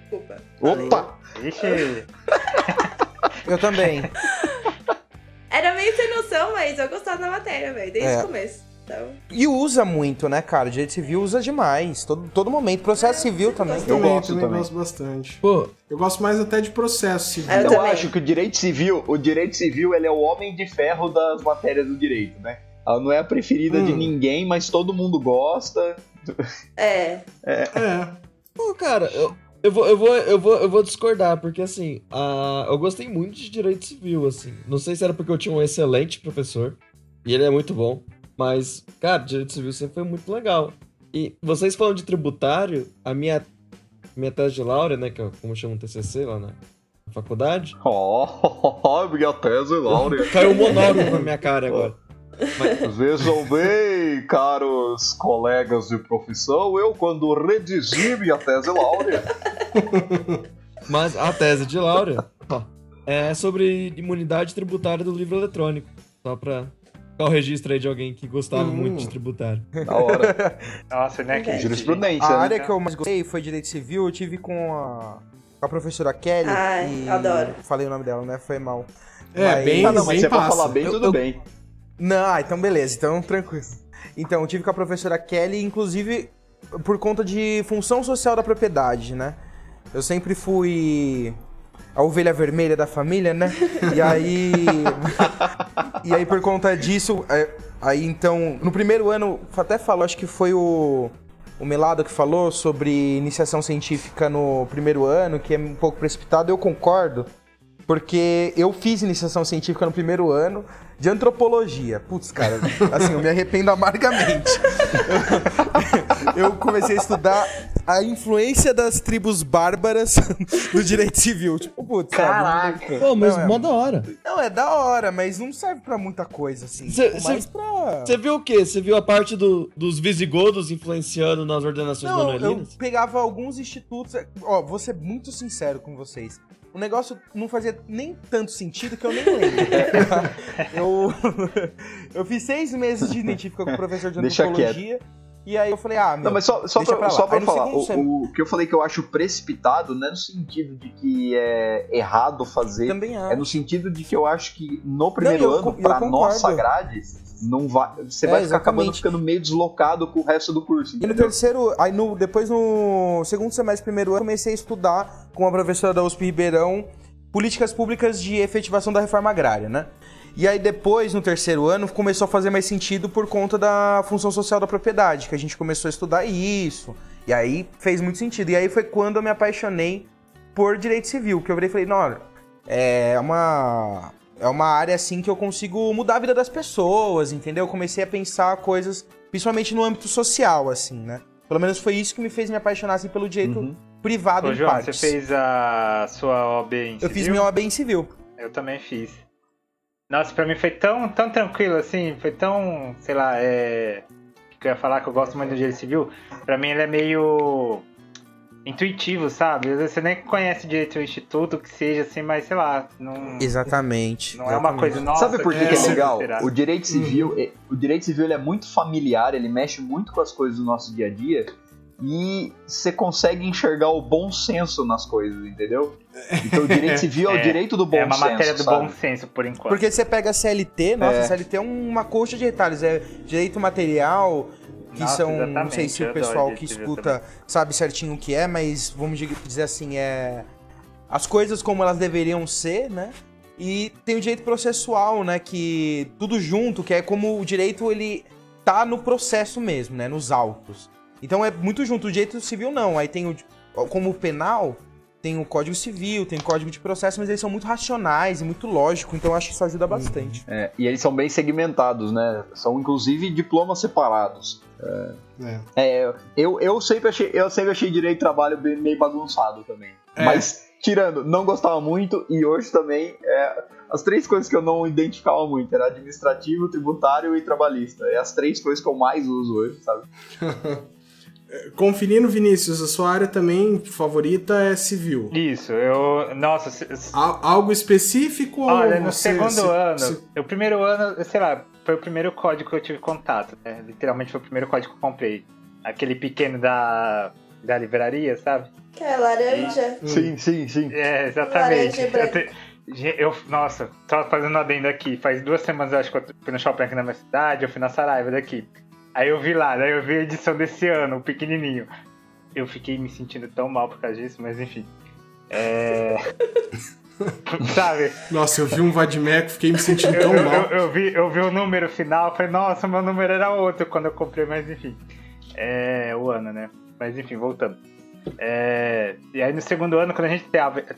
desculpa. Falei. Opa! Ixi, [laughs] Eu também. Era meio sem noção, mas eu gostava da matéria, velho, desde É. o começo. Então, E usa muito, né, cara? Direito civil usa demais. Todo, todo momento. Processo civil também. Eu também, gosto também também. gosto bastante. Pô, Eu gosto mais até de processo civil. É, eu Eu acho que o direito civil, o direito civil, ele é o homem de ferro das matérias do direito, né? Ela não é a preferida de Hum. ninguém, mas todo mundo gosta. é. É. Pô, cara, eu, eu, vou, eu, vou, eu, vou, eu vou discordar, porque assim, eu gostei muito de direito civil, assim. Não sei se era porque eu tinha um excelente professor, e ele é muito bom, mas, cara, direito civil sempre foi muito legal. E vocês falando de tributário, a minha, minha tese de Laura, né, que é como chama o TCC lá na faculdade, [laughs] Ó, minha tese, Laura. caiu um monólogo na minha cara [laughs] agora. Vejam bem, caros colegas de profissão, eu quando redigi minha tese, Laura. Mas a tese de Laura é sobre imunidade tributária do livro eletrônico. Só pra ficar o registro aí de alguém que gostava Hum. muito de tributário. Da hora. nossa, né? Que Jurisprudência, A né? área que eu mais gostei foi direito civil. Eu tive com a, com a professora Kelly. Ai, e... adoro. Falei o nome dela, né? Foi mal. É, Mas- bem, Ah, não, mas bem se é pra falar bem, Eu- tudo eu- bem. Não, ah, então beleza, então tranquilo. Então, eu tive com a professora Kelly, inclusive por conta de função social da propriedade, né? Eu sempre fui a ovelha vermelha da família, né? E aí. [laughs] e aí, por conta disso, é, aí então. No primeiro ano, até falou, acho que foi o. O Melado que falou sobre iniciação científica no primeiro ano, que é um pouco precipitado, eu concordo. Porque eu fiz iniciação científica no primeiro ano de antropologia. Putz, cara, assim, eu me arrependo amargamente. Eu comecei a estudar a influência das tribos bárbaras no direito civil. Tipo, putz, sabe? Caraca. Pô, mas Não, é- mó da hora. Não, é da hora, mas não serve pra muita coisa, assim. Cê- Tipo, cê- mais pra... Você viu o quê? Você viu a parte do- dos visigodos influenciando nas ordenações Não, eu manuelinas? pegava alguns institutos. Ó, vou ser muito sincero com vocês. O negócio não fazia nem tanto sentido que eu nem lembro. [laughs] eu, eu fiz seis meses de identificação com o professor de [laughs] antropologia. E aí eu falei, ah, meu, Não, mas só, só pra, pra só pra Aí falar, o, sem- o que eu falei que eu acho precipitado não é no sentido de que é errado fazer, também é acho. no sentido de que eu acho que no primeiro eu ano, eu pra nossa grade, não vai, você É, vai ficar acabando ficando meio deslocado com o resto do curso. E no entendeu? terceiro, aí no, depois no segundo semestre, primeiro ano, comecei a estudar com a professora da USP Ribeirão políticas públicas de efetivação da reforma agrária, né? E aí depois, no terceiro ano, começou a fazer mais sentido por conta da função social da propriedade, que a gente começou a estudar isso. E aí fez muito sentido. E aí foi quando eu me apaixonei por direito civil, que eu virei e falei, não, olha, é uma é uma área assim que eu consigo mudar a vida das pessoas, entendeu? Eu comecei a pensar coisas, principalmente no âmbito social, assim, né? Pelo menos foi isso que me fez me apaixonar assim, pelo direito Uhum. privado Ô, em João, partes. você fez a sua OAB em Eu fiz civil? minha OAB em civil. Eu também fiz. Nossa, pra mim foi tão, tão tranquilo assim, foi tão, sei lá, é. Que eu ia falar que eu gosto muito do direito civil. Pra mim ele é meio intuitivo, sabe? Às vezes você nem conhece direito o instituto, que seja assim, mas sei lá, não, Exatamente. não é uma coisa nossa. Sabe por que, é, que é sim. legal? será? O direito civil, é- o direito civil ele é muito familiar, ele mexe muito com as coisas do nosso dia a dia e você consegue enxergar o bom senso nas coisas, entendeu? Então o direito [laughs] civil é, o É, direito do bom É uma senso, matéria do sabe? bom senso, por enquanto. Porque você pega a CLT, nossa, É. a CLT é uma coxa de retalhos, é direito material, que Nossa, são, não sei se o pessoal que escuta sabe certinho o que é, mas vamos dizer assim, é as coisas como elas deveriam ser, né? E tem o direito processual, né, que tudo junto, que é como o direito ele tá no processo mesmo, né, nos autos. Então é muito junto, o direito civil não, aí tem o como o penal, tem o Código Civil, tem o Código de Processo, mas eles são muito racionais e muito lógicos, então eu acho que isso ajuda bastante. É, e eles são bem segmentados, né? São inclusive diplomas separados. É. É, eu, eu, sempre achei, eu sempre achei direito de trabalho bem- meio bagunçado também. É. Mas, tirando, não gostava muito e hoje também, é, as três coisas que eu não identificava muito era administrativo, tributário e trabalhista. É as três coisas que eu mais uso hoje, sabe? [laughs] Conferindo, Vinícius, a sua área também favorita é civil. Isso, eu. Nossa, se- se- Al- algo específico olha, ou no você, segundo se- ano, se- o primeiro ano, sei lá, foi o primeiro código que eu tive contato, né? Literalmente foi o primeiro código que eu comprei. Aquele pequeno da, da livraria, sabe? Que é laranja. Sim, sim, sim. É, exatamente. Laranja e. Eu te- Ge- eu- nossa, tô fazendo adendo aqui. Faz duas semanas eu acho que eu fui no shopping aqui na minha cidade, eu fui na Saraiva daqui. Aí eu vi lá, daí eu vi a edição desse ano, o pequenininho. Eu fiquei me sentindo tão mal por causa disso, mas enfim. É. [laughs] Sabe? Nossa, eu vi um Vadimeco, fiquei me sentindo tão eu- mal. eu- eu vi, eu vi o número final, falei, nossa, meu número era outro quando eu comprei, mas enfim. É. O ano, né? Mas enfim, voltando. É, e aí no segundo ano, quando a gente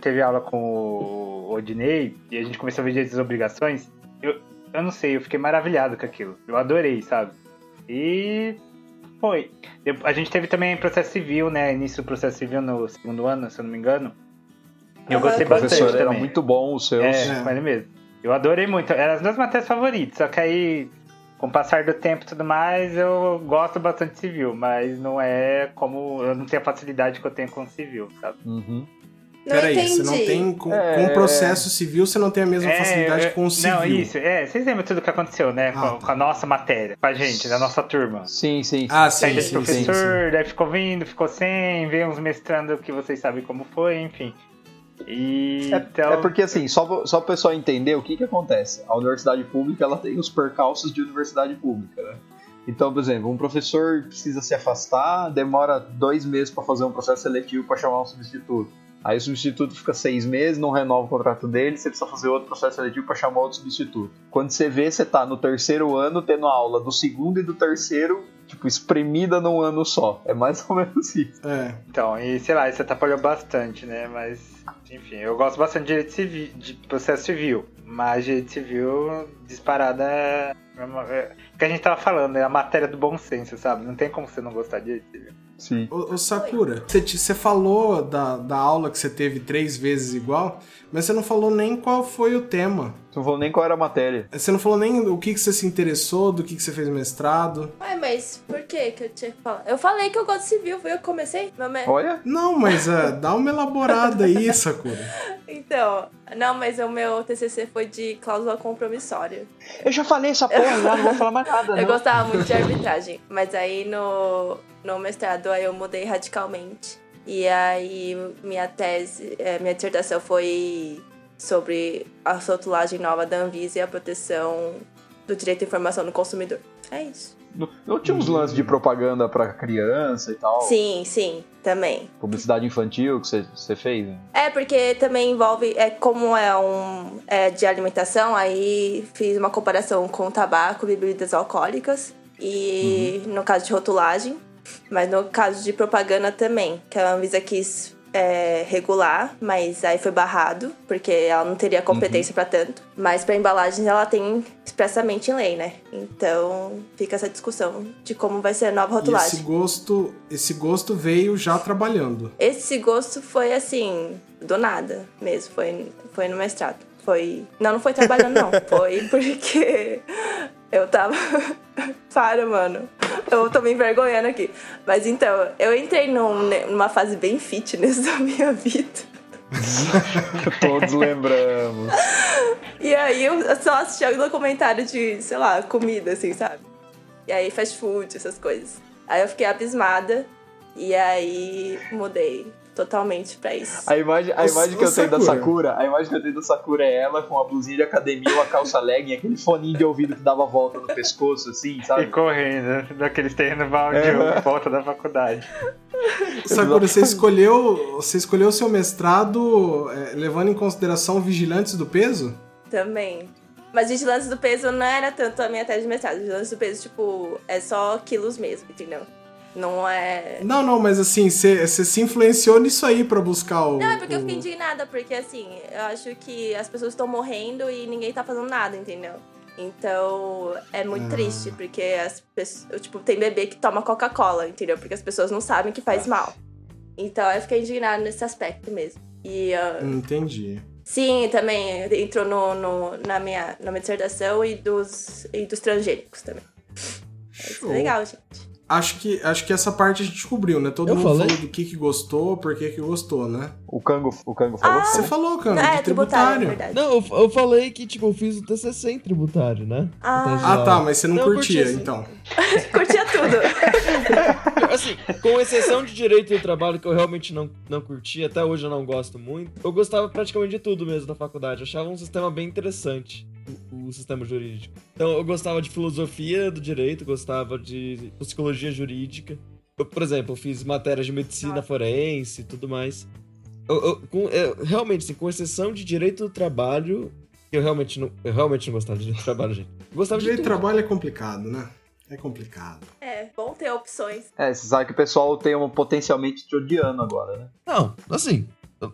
teve, aula com o Odinei e a gente começou a ver e obrigações, eu, eu não sei, eu fiquei maravilhado com aquilo. Eu adorei, sabe? E foi. A gente teve também processo civil, né? Início do processo civil no segundo ano, se eu não me engano. Eu Aham. gostei bastante professor era muito bom, os seus. É, É. mesmo. Eu adorei muito. Eram as duas matérias favoritas, só que aí, com o passar do tempo e tudo mais, eu gosto bastante de civil, mas não é como. Eu não tenho a facilidade que eu tenho com civil, sabe? Uhum. Não Peraí, entendi. você não tem. Com, É. com processo civil, você não tem a mesma É, facilidade com o civil. Não, isso, é. Vocês lembram tudo que aconteceu, né? Ah, com, tá. com a nossa matéria, com a gente, da nossa turma. Sim, sim. Ah, sim, Saída sim, de sim, professor, sim. daí ficou vindo, ficou sem, veio uns mestrando que vocês sabem como foi, enfim. E. É, então, é porque assim, só, só o pessoal entender o que que acontece. A universidade pública ela tem os percalços de universidade pública, né? Então, por exemplo, um professor precisa se afastar, demora dois meses para fazer um processo seletivo para chamar um substituto. Aí o substituto fica seis meses, não renova o contrato dele, você precisa fazer outro processo seletivo para chamar outro substituto. Quando você vê, você tá no terceiro ano tendo aula do segundo e do terceiro, tipo, espremida num ano só. É mais ou menos isso. É. Então, e sei lá, isso atrapalhou bastante, né? Mas, enfim, eu gosto bastante de direito civil, de processo civil. Mas direito civil, disparada, é, é uma- é o que a gente tava falando, é a matéria do bom senso, sabe? Não tem como você não gostar de direito civil. Sim. Ô, ô, Sakura, você, você falou da, da aula que você teve três vezes igual, mas você não falou nem qual foi o tema. Não vou nem qual era a matéria. Você não falou nem o que, que você se interessou, do que, que você fez mestrado. Ué, mas por que que eu tinha que falar? Eu falei que eu gosto de civil, foi eu que comecei? Me- Olha, Não, mas é, dá uma elaborada aí, Sakura. [laughs] Então, não, mas o meu TCC foi de cláusula compromissória. eu já falei essa porra, já não vou falar mais nada, [laughs] Eu não. gostava muito de arbitragem, mas aí no, no mestrado aí eu mudei radicalmente. E aí minha tese, eh, minha dissertação foi sobre a rotulagem nova da Anvisa e a proteção do direito à informação do consumidor. É isso. Não, tinha uns lances de propaganda pra criança e tal? Sim, sim, também. Publicidade infantil que você, fez? né? É, porque também envolve, é, como é um é de alimentação, aí fiz uma comparação com tabaco bebidas alcoólicas. E no caso de rotulagem, mas no caso de propaganda também, que a Anvisa quis é, regular, mas aí foi barrado, porque ela não teria competência pra tanto. Mas pra embalagens ela tem expressamente em lei, né? Então fica essa discussão de como vai ser a nova E rotulagem. esse gosto, esse gosto veio já trabalhando. Esse gosto foi assim, do nada mesmo, foi, foi no mestrado. Foi. Não, não foi trabalhando, não. [laughs] Foi porque eu tava. [laughs] Para, mano. Eu tô me envergonhando aqui. Mas então, eu entrei num- numa fase bem fitness [laughs] da minha vida. Todos lembramos. E aí eu só assistia um documentário de, sei lá, comida, assim, sabe? E aí fast food, essas coisas. Aí eu fiquei abismada. E aí mudei totalmente pra isso. A imagem, a O- imagem que eu tenho da Sakura. Sakura, a imagem que eu tenho da Sakura é ela com a blusinha de academia, uma calça legging, aquele foninho de ouvido que dava volta no pescoço, assim, E sabe? correndo, daqueles terrenos baldio É. volta da faculdade. Sakura, você escolheu, você escolheu o seu mestrado é, levando em consideração vigilantes do peso? Também. Mas vigilância do peso não era tanto a minha tese de mestrado. Vigilância do peso, tipo, é só quilos mesmo, entendeu? Não é. Não, não, mas assim, você se influenciou nisso aí pra buscar o. Não, é porque eu o- fiquei indignada, porque assim, eu acho que as pessoas estão morrendo e ninguém tá fazendo nada, entendeu? Então, é muito Ah. triste, porque as pessoas. Tipo, tem bebê que toma Coca-Cola, entendeu? Porque as pessoas não sabem que faz mal. Então, eu fiquei indignada nesse aspecto mesmo. E. ah, Entendi. Sim, também entrou no, no- na, minha, na minha dissertação e dos, e dos transgênicos também. Show. é legal, gente. Acho que, acho que essa parte a gente descobriu, né? Todo Eu mundo falei. falou do que, que gostou, por que, que gostou, né? O Kango, o Kango falou. Ah, Você falou, cara, é, de tributário, tributário. é. Não, eu, eu falei que, tipo, eu fiz o TCC em tributário, né? Ah. Ah, tá, mas você não, Não, curtia, curti, assim. então. [laughs] Curtia tudo. [laughs] Assim, com exceção de direito do trabalho, que eu realmente não, não curti, até hoje eu não gosto muito, eu gostava praticamente de tudo mesmo da faculdade. Eu achava um sistema bem interessante, o, o sistema jurídico. Então, eu gostava de filosofia do direito, gostava de psicologia jurídica. Eu, por exemplo, eu fiz matérias de medicina Nossa. forense e tudo mais. Eu, eu- com- eu- realmente, assim, com exceção de direito do trabalho, eu realmente não, eu realmente não gostava de direito do trabalho, gente. Gostava de Direito de tudo. trabalho é complicado, né? É complicado. É, bom ter opções. É, você sabe que o pessoal tem um potencialmente te odiando agora, né? Não, assim,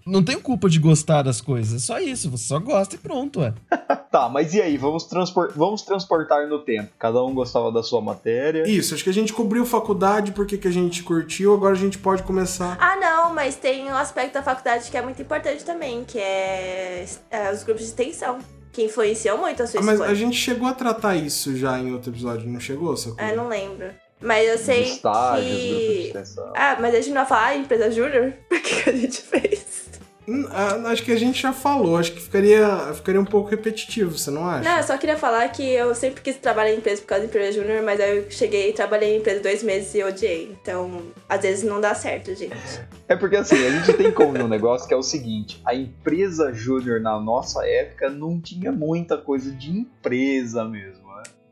não tenho culpa de gostar das coisas, é só isso, você só gosta e pronto, é. [laughs] Tá, mas e aí? Vamos, transpor... Vamos transportar no tempo. Cada um gostava da sua matéria. Isso, acho que a gente cobriu faculdade porque que a gente curtiu, agora a gente pode começar. Ah, não, mas tem um aspecto da faculdade que é muito importante também, que é, é os grupos de extensão, que influenciam muito a sua Ah, mas escolha. a gente chegou a tratar isso já em outro episódio, não chegou, Sakura? Ah, não lembro. Mas eu sei estágios, que... Ah, mas a gente não vai falar em empresa júnior? [laughs] O que que a gente fez? Hum, ah, Acho que a gente já falou, acho que ficaria, ficaria um pouco repetitivo, você não acha? Não, eu só queria falar que eu sempre quis trabalhar em empresa por causa de empresa júnior, mas aí eu cheguei e trabalhei em empresa dois meses e odiei. Então, às vezes não dá certo, gente. É porque assim, a gente tem como [laughs] um negócio que é o seguinte: a empresa júnior na nossa época não tinha muita coisa de empresa mesmo?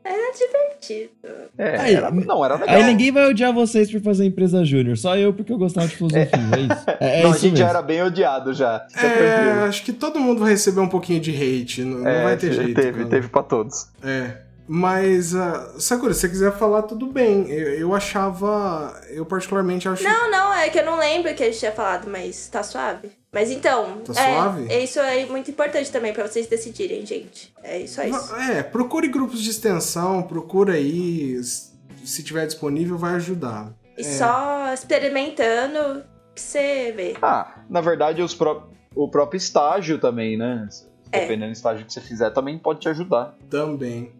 Era divertido. É, Aí, era, não, era legal. Aí ninguém vai odiar vocês por fazer empresa júnior, só eu porque eu gostava de filosofia, é isso. [laughs] É, é não, a isso gente já mesmo. era bem odiado já. É, acho que todo mundo vai receber um pouquinho de hate, não, não É, vai ter jeito. Teve, cara. teve pra todos. É. Mas, ah, Sakura, se você quiser falar, tudo bem. Eu, eu achava. Eu, particularmente, acho. Não, não, é que eu não lembro que a gente tinha falado, mas tá suave. Mas então, Tá é, suave? é isso é muito importante também pra vocês decidirem, gente. É isso aí. Não, É, procure grupos de extensão, procura aí. Se tiver disponível, vai ajudar. E É. só experimentando que você vê. Ah, na verdade, os pró- o próprio estágio também, né? É. Dependendo do estágio que você fizer, também pode te ajudar. Também.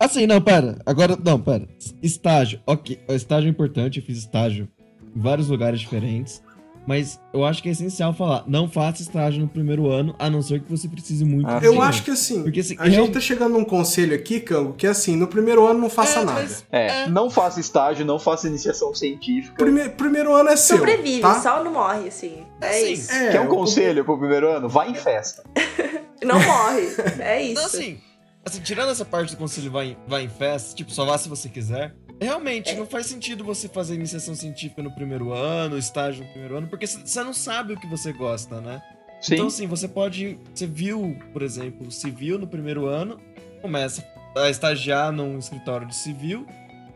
Assim, não, pera. Agora, não, pera. Estágio, ok. Estágio é importante, eu fiz estágio em vários lugares diferentes. Mas eu acho que é essencial falar, não faça estágio no primeiro ano, a não ser que você precise muito Ah, Eu acho que assim. Porque, assim, a gente tá chegando num conselho aqui, Cango, que é assim: no primeiro ano não faça É, nada. mas- É, É. não faça estágio, não faça iniciação científica. Prime- primeiro ano é seu. Sobrevive, tá? só não morre, assim. É Assim, isso. É, Quer um o- conselho pro primeiro ano? Vai em festa. [laughs] Não morre. É isso. Então, assim, assim, tirando essa parte do conselho vai em, vai em festa, tipo, só vá se você quiser. Realmente, É. não faz sentido você fazer iniciação científica no primeiro ano, estágio no primeiro ano, porque você não sabe o que você gosta, né? Sim. Então, assim, você pode. Você viu, por exemplo, civil no primeiro ano, começa a estagiar num escritório de civil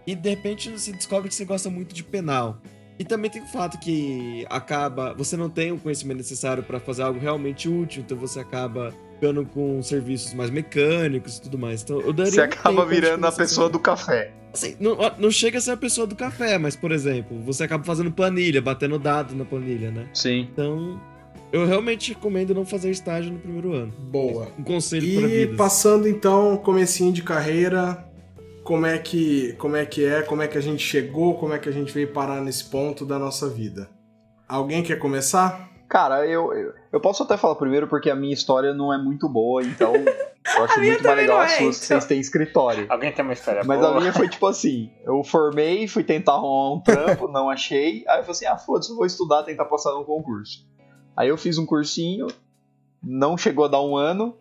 e de repente você descobre que você gosta muito de penal. E também tem o fato que acaba. Você não tem o conhecimento necessário para fazer algo realmente útil, então você acaba ficando com serviços mais mecânicos e tudo mais. Então, eu daria Você um acaba virando a começar pessoa do café. Assim, não, não chega a ser a pessoa do café, mas, por exemplo, você acaba fazendo planilha, batendo dados na planilha, né? Sim. Então, eu realmente recomendo não fazer estágio no primeiro ano. Boa. Um conselho pra E vida. passando então, comecinho de carreira, como é que como é que é, como é que a gente chegou, como é que a gente veio parar nesse ponto da nossa vida? Alguém quer começar? Cara, eu, eu, eu posso até falar primeiro porque a minha história não é muito boa, então [laughs] eu acho muito mais legal é, suas que então. vocês têm escritório. Alguém tem uma história Mas boa? a minha foi [laughs] tipo assim: eu formei, fui tentar arrumar um trampo, não achei. Aí eu falei assim: ah, foda-se, eu vou estudar, tentar passar num concurso. Aí eu fiz um cursinho, não chegou a dar um ano,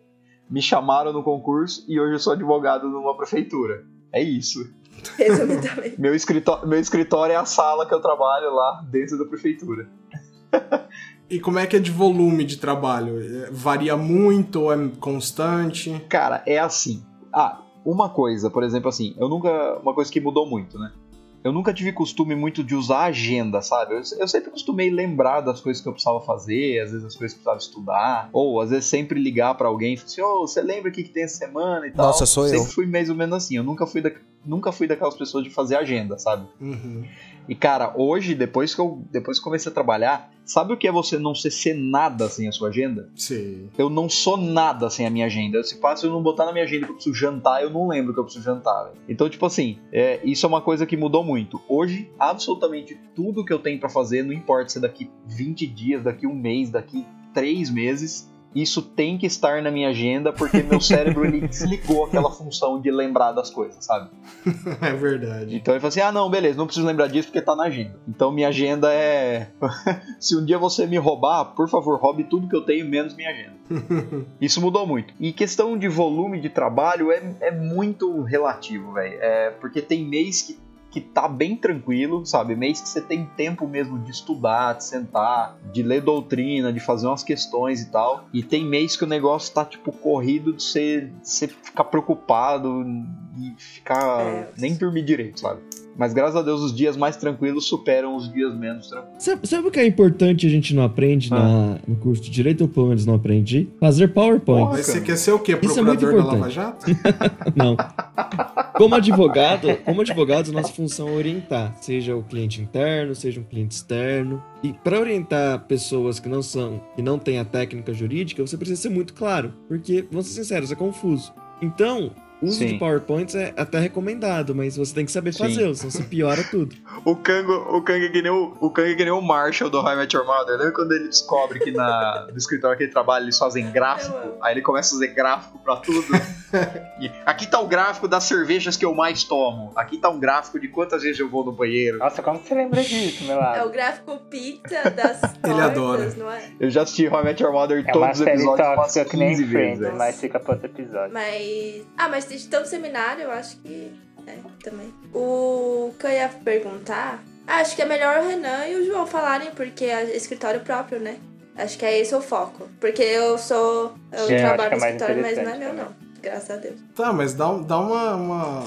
me chamaram no concurso e hoje eu sou advogado numa prefeitura. É isso. [laughs] Resumidamente. Meu escritório, meu escritório é a sala que eu trabalho lá dentro da prefeitura. E como é que é de volume de trabalho? É, Varia muito ou é constante? Cara, é assim. Ah, uma coisa, por exemplo, assim, eu nunca. Uma coisa que mudou muito, né? Eu nunca tive costume muito de usar agenda, sabe? Eu, eu sempre costumei lembrar das coisas que eu precisava fazer, às vezes as coisas que eu precisava estudar, ou às vezes sempre ligar pra alguém e falar assim: Ô, você lembra o que, que tem essa semana e tal? Nossa, sou eu. Sempre fui mais ou menos assim. Eu nunca fui, da, nunca fui daquelas pessoas de fazer agenda, sabe? Uhum. E cara, hoje, depois que eu, depois que comecei a trabalhar, sabe o que é você não ser, ser nada sem a sua agenda? Sim. Eu não sou nada sem a minha agenda. Se passa eu não botar na minha agenda que eu preciso jantar, eu não lembro que eu preciso jantar. velho. Então, tipo assim, é, isso é uma coisa que mudou muito. Hoje, absolutamente tudo que eu tenho pra fazer, não importa se é daqui 20 dias, daqui um mês, daqui 3 meses, isso tem que estar na minha agenda porque meu cérebro ele [laughs] desligou aquela função de lembrar das coisas, sabe? [laughs] É verdade. Então ele fala assim: ah, não, beleza, não preciso lembrar disso porque tá na agenda. Então minha agenda é. [laughs] Se um dia você me roubar, por favor, roube tudo que eu tenho, menos minha agenda. Isso mudou muito. E questão de volume de trabalho é, é muito relativo, velho. É, porque tem mês que, que tá bem tranquilo, sabe? Mês que você tem tempo mesmo de estudar, de sentar, de ler doutrina, de fazer umas questões e tal. E tem mês que o negócio tá, tipo, corrido de você, de você ficar preocupado e ficar. É. nem dormir direito, sabe? Mas graças a Deus os dias mais tranquilos superam os dias menos tranquilos. Sabe, sabe o que é importante a gente não aprende Ah. na- no curso de Direito, ou pelo menos não aprendi? Fazer PowerPoint. Mas você quer ser o quê? Isso é muito Procurador da Lava. Jato? [laughs] Não. [laughs] Como advogado, como advogado, nossa função é orientar, seja o cliente interno, seja um cliente externo. E para orientar pessoas que não são, que não têm a técnica jurídica, você precisa ser muito claro, porque, vamos ser sinceros, é confuso. Então, uso Sim. de PowerPoints é até recomendado, mas você tem que saber fazer, senão você piora tudo. [laughs] O Kango, o Kango é que nem o, o Kango é que nem o Marshall do I Met Your Mother. Lembra quando ele descobre que na, no escritório que ele trabalha eles fazem gráfico? Aí ele começa a fazer gráfico pra tudo. [laughs] E aqui tá o gráfico das cervejas que eu mais tomo. Aqui tá um gráfico de quantas vezes eu vou no banheiro. Nossa, como você lembra disso, meu É o lado? gráfico pizza das [laughs] Ele adora. tortas, não é? Eu já assisti I Met Your Mother É uma todos os série episódios umas tóxica que nem 15 vezes. Friends, mas fica pra outro episódio. Mas. Ah, mas de tanto seminário, eu acho que. É, também. O que eu ia perguntar. ah, Acho que é melhor o Renan e o João falarem, porque é escritório próprio, né? Acho que é esse o foco. Porque eu sou. Eu Sim, trabalho é no mais escritório, mas não é meu, não. Graças a Deus. Tá, mas dá, um- dá uma, uma-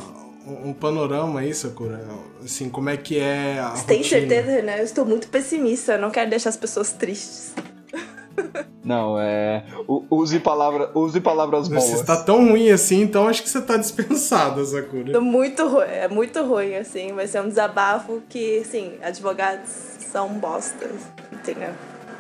um panorama aí, Sakura. Assim, como é que é a Você tem rotina? certeza, Renan? Eu estou muito pessimista. Eu não quero deixar as pessoas tristes. Não, é. Use, palavra, use palavras boas. Você está tão ruim assim, então acho que você tá dispensada, Sakura. Tô muito ruim. É muito ruim, assim. Vai ser um desabafo que, assim, advogados são bostas. Entendeu?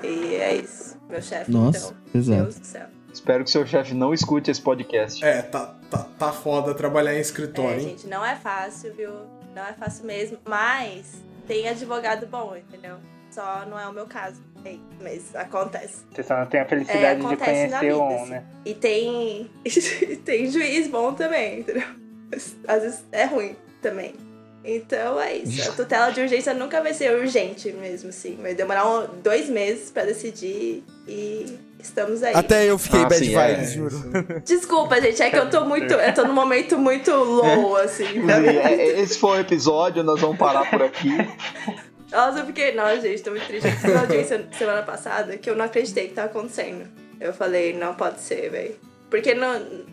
E é isso. Meu chefe, Nossa, então. exato. Deus do céu. Espero que seu chefe não escute esse podcast. É, tá, tá, tá foda trabalhar em É, escritório, hein? gente, não é fácil, viu? Não é fácil mesmo. Mas tem advogado bom, entendeu? Só não é o meu caso. É, Mas acontece. Você só não tem a felicidade de É, acontece na conhecer vida, um, assim. né? E tem. [laughs] tem juiz bom também, entendeu? Às vezes é ruim também. Então é isso. A tutela de urgência nunca vai ser urgente mesmo, assim. Vai demorar um- dois meses pra decidir e estamos aí. Até eu fiquei Ah, bad sim, é. vibes, juro. Desculpa, gente, é que eu tô muito. Eu tô num momento muito low, assim. É- é- Esse foi o episódio, nós vamos parar por aqui. [laughs] Nossa, eu fiquei. Nossa, gente, tô muito triste. Eu audiência semana passada que eu não acreditei que tava acontecendo. Eu falei, não pode ser, velho. Porque não.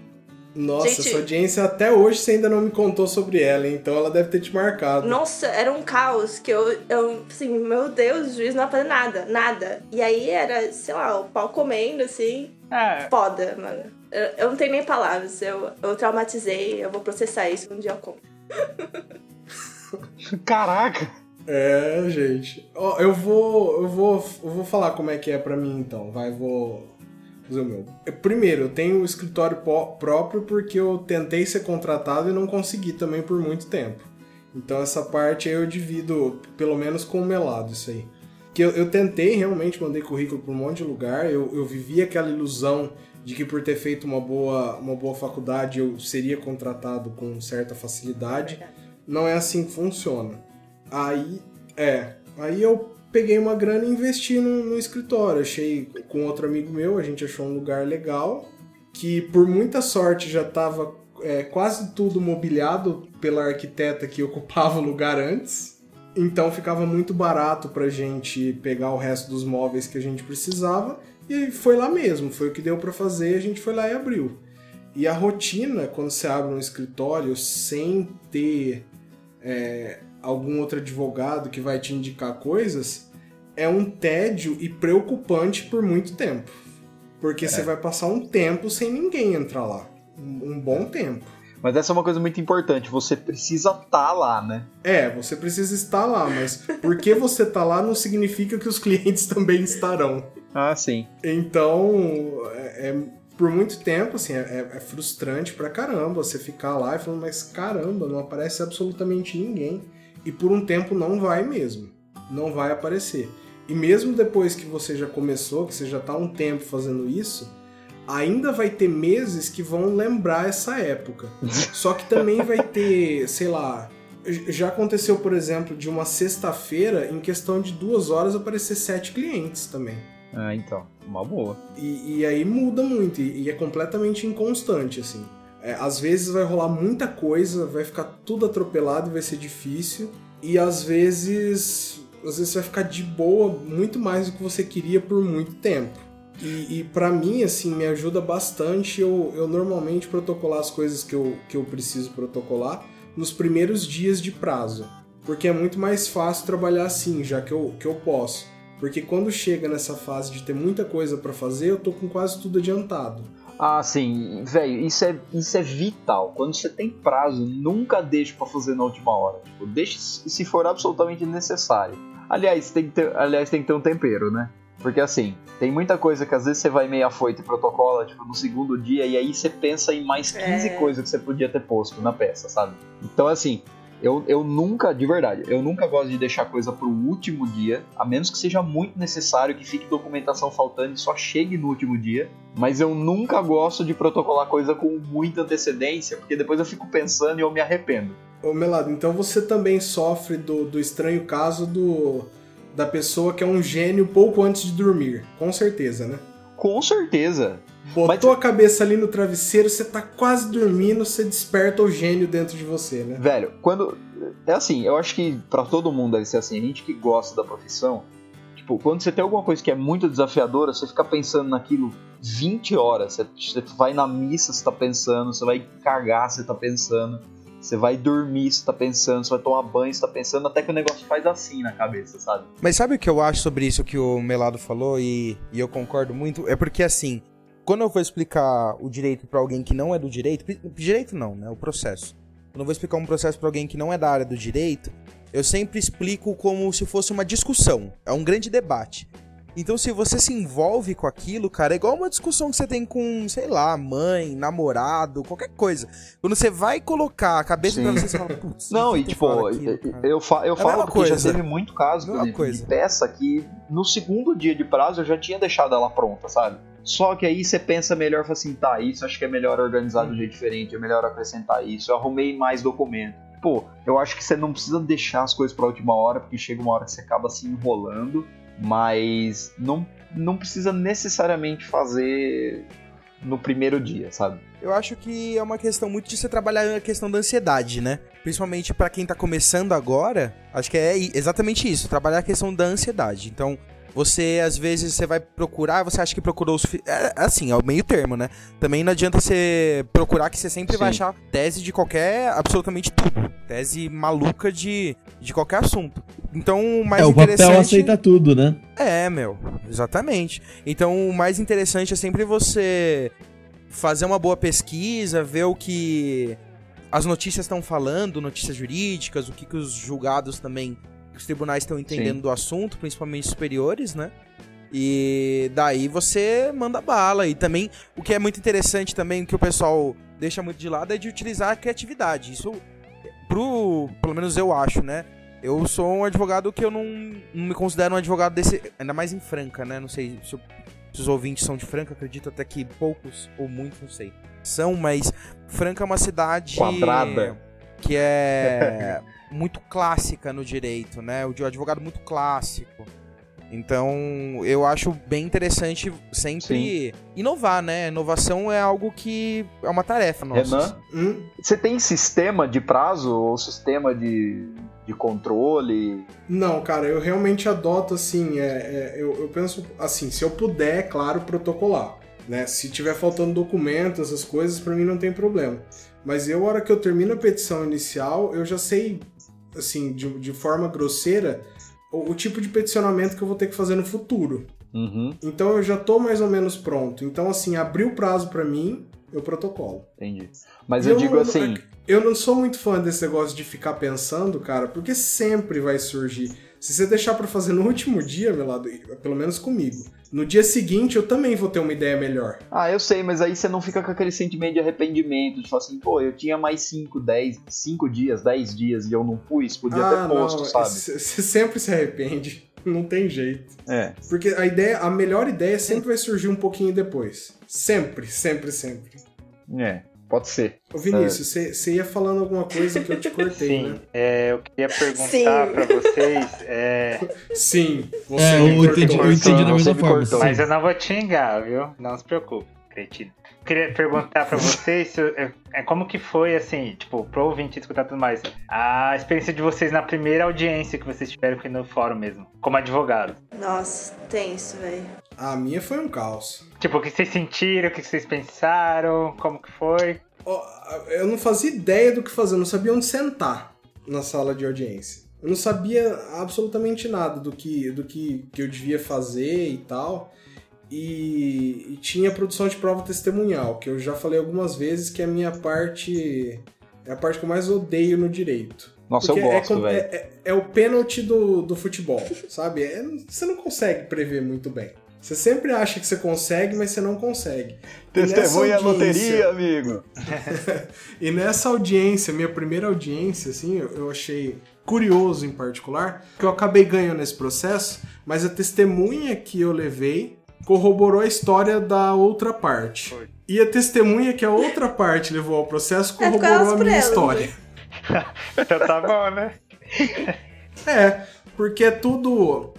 Nossa, Gente- essa audiência até hoje você ainda não me contou sobre ela, então ela deve ter te marcado. Nossa, era um caos que eu, eu, assim, meu Deus, o juiz não ia fazer nada, nada. E aí era, sei lá, o pau comendo, assim, Ah, foda, mano. Eu, eu não tenho nem palavras, eu, eu traumatizei, eu vou processar isso um dia eu conto. [laughs] Caraca! É, gente. Ó, eu vou, eu vou, eu vou falar como é que é pra mim então. Vai, vou fazer o meu. Eu- Primeiro, eu tenho um escritório próprio porque eu tentei ser contratado e não consegui também por muito tempo. Então essa parte aí eu divido, pelo menos com o melado, isso aí. Que eu, eu tentei realmente, mandei currículo pra um monte de lugar, eu, eu vivi aquela ilusão de que por ter feito uma boa, uma boa faculdade eu seria contratado com certa facilidade. Não é assim que funciona. Aí, é, aí eu peguei uma grana e investi no, no escritório. Achei com outro amigo meu, a gente achou um lugar legal, que por muita sorte já estava quase tudo mobiliado pela arquiteta que [laughs] ocupava o lugar antes. Então ficava muito barato pra gente pegar o resto dos móveis que a gente precisava e foi lá mesmo, foi o que deu pra fazer, a gente foi lá e abriu. E a rotina, quando você abre um escritório sem ter é, algum outro advogado que vai te indicar coisas, é um tédio e preocupante por muito tempo. Porque você vai passar um tempo sem ninguém entrar lá. Um, bom tempo. Mas essa é uma coisa muito importante, você precisa estar lá, né? É, você precisa estar lá, mas porque você tá lá não significa que os [laughs] clientes também estarão. Ah, sim. Então, é, é- por muito tempo, assim, é, é frustrante pra caramba você ficar lá e falando, mas caramba, não aparece absolutamente ninguém. E por um tempo não vai mesmo. Não vai aparecer. E mesmo depois que você já começou, que você já tá há um tempo fazendo isso, ainda vai ter meses que vão lembrar essa época. [laughs] Só que também vai ter, sei lá. Já aconteceu, por exemplo, de uma sexta-feira, em questão de duas horas, aparecer sete clientes também. Ah, então, uma boa. E, e aí muda muito, e, e é completamente inconstante, assim. É, às vezes vai rolar muita coisa, vai ficar tudo atropelado e vai ser difícil. E às vezes. Às vezes vai ficar de boa muito mais do que você queria por muito tempo. E, e para mim, assim, me ajuda bastante eu, eu normalmente protocolar as coisas que eu, que eu preciso protocolar nos primeiros dias de prazo. Porque é muito mais fácil trabalhar assim, já que eu, que eu posso. Porque quando chega nessa fase de ter muita coisa pra fazer, eu tô com quase tudo adiantado. Ah, sim, velho, isso é, isso é vital. Quando você tem prazo, nunca deixe pra fazer na última hora. Tipo, deixe se for absolutamente necessário. Aliás, tem que ter, aliás, tem que ter um tempero, né? Porque assim, tem muita coisa que às vezes você vai meio afoito e protocola, tipo, no segundo dia, e aí você pensa em mais 15 É. coisas que você podia ter posto na peça, sabe? Então, assim, eu, eu nunca, de verdade, eu nunca gosto de deixar coisa pro último dia, a menos que seja muito necessário, que fique documentação faltando e só chegue no último dia. Mas eu nunca gosto de protocolar coisa com muita antecedência, porque depois eu fico pensando e eu me arrependo. Ô Melado, então você também sofre do, do estranho caso do da pessoa que é um gênio pouco antes de dormir. Com certeza, né? Com certeza. Botou a cabeça ali no travesseiro, você tá quase dormindo, você desperta o gênio dentro de você, né? Velho, quando. É assim, eu acho que pra todo mundo deve ser assim. A gente que gosta da profissão, tipo, quando você tem alguma coisa que é muito desafiadora, você fica pensando naquilo 20 horas. Você, você vai na missa, você tá pensando, você vai cagar, você tá pensando. Você vai dormir, você tá pensando, você vai tomar banho, você tá pensando, até que o negócio faz assim na cabeça, sabe? Mas sabe o que eu acho sobre isso que o Melado falou e, e eu concordo muito? É porque assim, quando eu vou explicar o direito pra alguém que não é do direito, direito não, né? O processo. Quando eu vou explicar um processo pra alguém que não é da área do direito, eu sempre explico como se fosse uma discussão, é um grande debate. Então, se você se envolve com aquilo, cara, é igual uma discussão que você tem com, sei lá, mãe, namorado, qualquer coisa. Quando você vai colocar a cabeça Sim. pra você, você fala, putz, Não, e que eu tipo, falo aquilo, eu, fa eu É falo porque já coisa. teve muito caso, por Mesma exemplo, de coisa. peça que no segundo dia de prazo eu já tinha deixado ela pronta, sabe? Só que aí você pensa melhor, fala assim, tá, isso acho que é melhor organizar de um jeito diferente, é melhor acrescentar isso, eu arrumei mais documento. Pô, eu acho que você não precisa deixar as coisas pra última hora, porque chega uma hora que você acaba se enrolando, mas não, não precisa necessariamente fazer no primeiro dia, sabe? Eu acho que é uma questão muito de você trabalhar a questão da ansiedade, né? Principalmente pra quem tá começando agora, acho que é exatamente isso, trabalhar a questão da ansiedade. Então, você às vezes você vai procurar, você acha que procurou o sufi- é, assim, é o meio termo, né? Também não adianta você procurar que você sempre vai Sim. achar tese de qualquer, absolutamente tudo. Tese maluca de, de qualquer assunto. Então, o mais é, o papel interessante aceita tudo, né? é, meu, exatamente. Então, o mais interessante é sempre você fazer uma boa pesquisa, ver o que as notícias estão falando, notícias jurídicas, o que, que os julgados também os tribunais estão entendendo do assunto, principalmente superiores, né? E daí você manda bala. E também, o que é muito interessante também, que o pessoal deixa muito de lado, é de utilizar a criatividade. Isso, pro, pelo menos eu acho, né? Eu sou um advogado que eu não, não me considero um advogado desse. Ainda mais em Franca, né? Não sei se, se os ouvintes são de Franca, acredito até que poucos ou muitos, não sei. São, mas Franca é uma cidade. Quadrada. Que é [laughs] muito clássica no direito, né? O de um advogado muito clássico. Então, eu acho bem interessante sempre inovar, né? Inovação é algo que é uma tarefa nossa. Renan, Hum, você tem sistema de prazo ou sistema de, de controle? Não, cara, eu realmente adoto assim, é, é, eu, eu penso assim, se eu puder, é claro, protocolar. Né? Se tiver faltando documento, essas coisas, pra mim não tem problema. Mas eu, a hora que eu termino a petição inicial, eu já sei, assim, de, de forma grosseira, o, o tipo de peticionamento que eu vou ter que fazer no futuro. Uhum, Então eu já tô mais ou menos pronto. Então, assim, abriu o prazo pra mim, eu protocolo. entendi. Mas E eu digo não- assim, Eu não sou muito fã desse negócio de ficar pensando, cara, porque sempre vai surgir. Se você deixar pra fazer no último dia, meu lado, pelo menos comigo, no dia seguinte eu também vou ter uma ideia melhor. ah, eu sei, mas aí você não fica com aquele sentimento de arrependimento, de falar assim, pô, eu tinha mais 5, 10, 5 dias, 10 dias e eu não pus, podia ah, ter posto, não, sabe? Você sempre se arrepende. [laughs] Não tem jeito. É. Porque a ideia, a melhor ideia sempre vai surgir um pouquinho depois. Sempre, sempre, sempre. É, pode ser. Ô Vinícius, você você ia falando alguma coisa que eu te cortei, Sim, né? é, eu queria perguntar Sim. pra vocês, é, Sim, você É, me eu cortou. entendi, eu entendi da Você mesma me forma. cortou. mas eu não vou te xingar, viu? Não se preocupe, cretino. Queria perguntar pra vocês se, é, é, como que foi, assim, tipo, pro ouvinte escutar tudo mais, a experiência de vocês na primeira audiência que vocês tiveram aqui no fórum mesmo, como advogado. Nossa, tenso, velho. A minha foi um caos. Tipo, o que vocês sentiram, o que vocês pensaram, como que foi? Eu não fazia ideia do que fazer, eu não sabia onde sentar na sala de audiência. Eu não sabia absolutamente nada do que, do que, que eu devia fazer e tal. E, e tinha produção de prova testemunhal, que eu já falei algumas vezes que é a minha parte. É a parte que eu mais odeio no direito. Nossa, eu Porque é gosto, velho. é, é- é o pênalti do, do futebol, sabe? É- você não consegue prever muito bem. Você sempre acha que você consegue, mas você não consegue. Testemunha a loteria, amigo. [laughs] e nessa audiência, minha primeira audiência, assim, eu, achei curioso em particular, que eu acabei ganhando esse processo, mas a testemunha que eu levei corroborou a história da outra parte. Foi. E a testemunha que a outra parte levou ao processo corroborou a minha elas, história. [laughs] Então tá bom, né? É, porque é tudo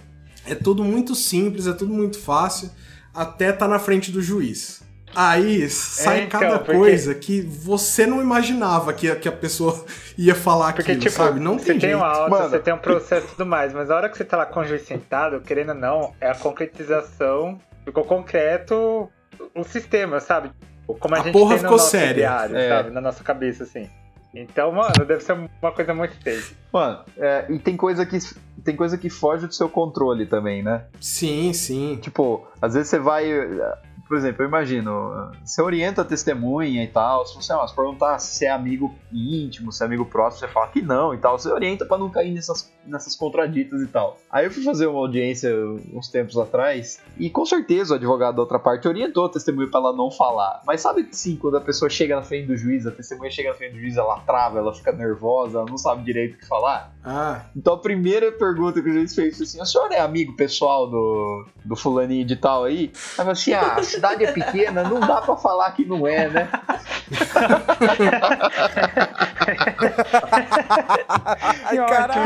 é tudo muito simples, é tudo muito fácil, até tá na frente do juiz. Aí sai então, cada porque- coisa que você não imaginava que a, que a pessoa [laughs] ia falar Porque, aquilo, tipo, sabe? Não você tem tem uma alta, Mano. você tem um processo e tudo mais, mas a hora que você tá lá com o juiz sentado, querendo ou não, é a concretização, ficou concreto o sistema, sabe? Como a, A gente porra tem no ficou nosso séria. diário, É. sabe? Na nossa cabeça, assim. Então, mano, deve ser uma coisa muito tensa. Mano, é, e tem coisa que tem coisa que foge do seu controle também, né? Sim, sim. Tipo, às vezes você vai. Por exemplo, eu imagino, você orienta a testemunha e tal, se você, ó, se perguntar se é amigo íntimo, se é amigo próximo, você fala que não e tal, você orienta pra não cair nessas, nessas contraditas e tal. Aí eu fui fazer uma audiência uns tempos atrás, e com certeza o advogado da outra parte orientou a testemunha pra ela não falar. Mas sabe que sim, quando a pessoa chega na frente do juiz, a testemunha chega na frente do juiz, ela trava, ela fica nervosa, ela não sabe direito o que falar? Ah, Então a primeira pergunta que o juiz fez foi assim: o senhor é amigo pessoal do, do fulaninho de tal aí? Aí falou assim: ah, cidade é pequena, não dá pra falar que não é, né? Ai,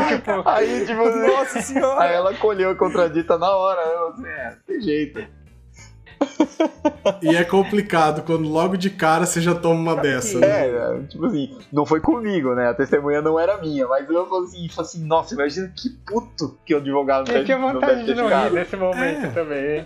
Que tipo, Aí, tipo, Nossa senhora! aí ela colheu a contradita na hora, né? Eu Assim, é, tem jeito. e é complicado quando logo de cara você já toma uma dessa. né? É, tipo assim, não foi comigo, né? A testemunha não era minha, mas eu falei assim, falei assim nossa, imagina que puto que o advogado eu tinha não vontade deve de não rir ficado. nesse momento É. também. hein?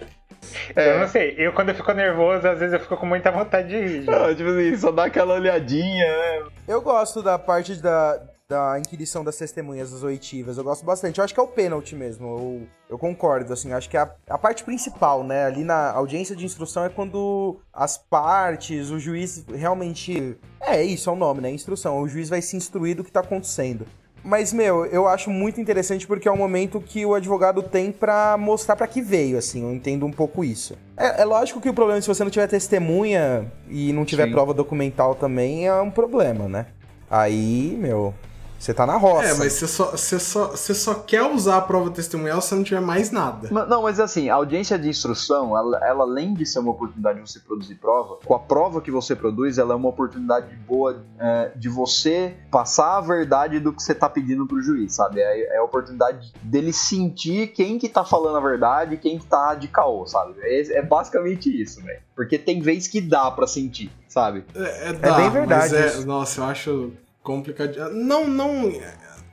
É. Eu não sei, eu quando eu fico nervoso, às vezes eu fico com muita vontade de rir. Não, tipo assim, só dá aquela olhadinha, né? Eu gosto da parte da, da inquirição das testemunhas, das oitivas. Eu gosto bastante. Eu acho que é o pênalti mesmo. Eu, eu concordo, assim. Acho que é a, a parte principal, né? Ali na audiência de instrução é quando as partes, o juiz realmente. É isso, é o nome, né? Instrução. O juiz vai se instruir do que tá acontecendo. Mas, meu, eu acho muito interessante porque é um momento que o advogado tem pra mostrar pra que veio, assim. Eu entendo um pouco isso. É, é lógico que o problema se você não tiver testemunha e não tiver Sim. prova documental também é um problema, né? Aí, meu, você tá na roça. É, mas você só, você, só, você só quer usar a prova testemunhal se não tiver mais nada. Ma- Não, mas assim, a audiência de instrução, ela, ela, além de ser uma oportunidade de você produzir prova, com a prova que você produz, ela é uma oportunidade boa é, de você passar a verdade do que você tá pedindo pro juiz, sabe? É, é a oportunidade dele sentir quem que tá falando a verdade e quem que tá de caô, sabe? É, é basicamente isso, velho. Porque tem vez que dá pra sentir, sabe? É, é, dá, bem verdade mas é- nossa, eu acho complicado. Não, não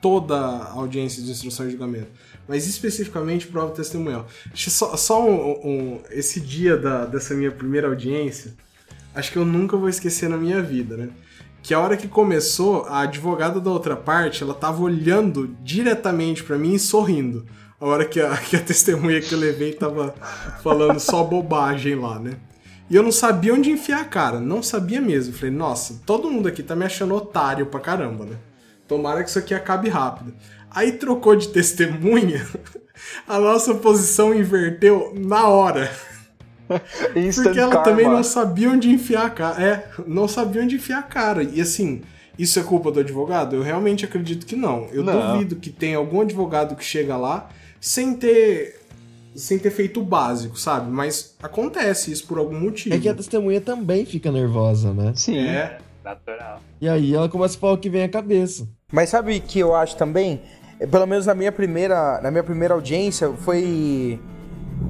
toda a audiência de instrução e julgamento, mas especificamente prova testemunhal. Só, só um, um- esse dia da, dessa minha primeira audiência, acho que eu nunca vou esquecer na minha vida, né? Que a hora que começou, a advogada da outra parte, ela tava olhando diretamente pra mim e sorrindo. A hora que a, [laughs] que a testemunha que eu levei tava falando só bobagem lá, né? E eu não sabia onde enfiar a cara, não sabia mesmo. Falei, nossa, todo mundo aqui tá me achando otário pra caramba, né? Tomara que isso aqui acabe rápido. Aí trocou de [laughs] testemunha, a nossa posição inverteu na hora. [laughs] Porque ela karma. também não sabia onde enfiar a cara. É, não sabia onde enfiar a cara. E assim, isso é culpa do advogado? Eu realmente acredito que não. Eu Não. duvido que tenha algum advogado que chega lá sem ter sem ter feito o básico, sabe? Mas acontece isso por algum motivo. É que a testemunha também fica nervosa, né? Sim. É. Natural. E aí ela começa a falar o que vem à cabeça. Mas sabe o que eu acho também? É, Pelo menos na minha primeira, na minha primeira audiência, foi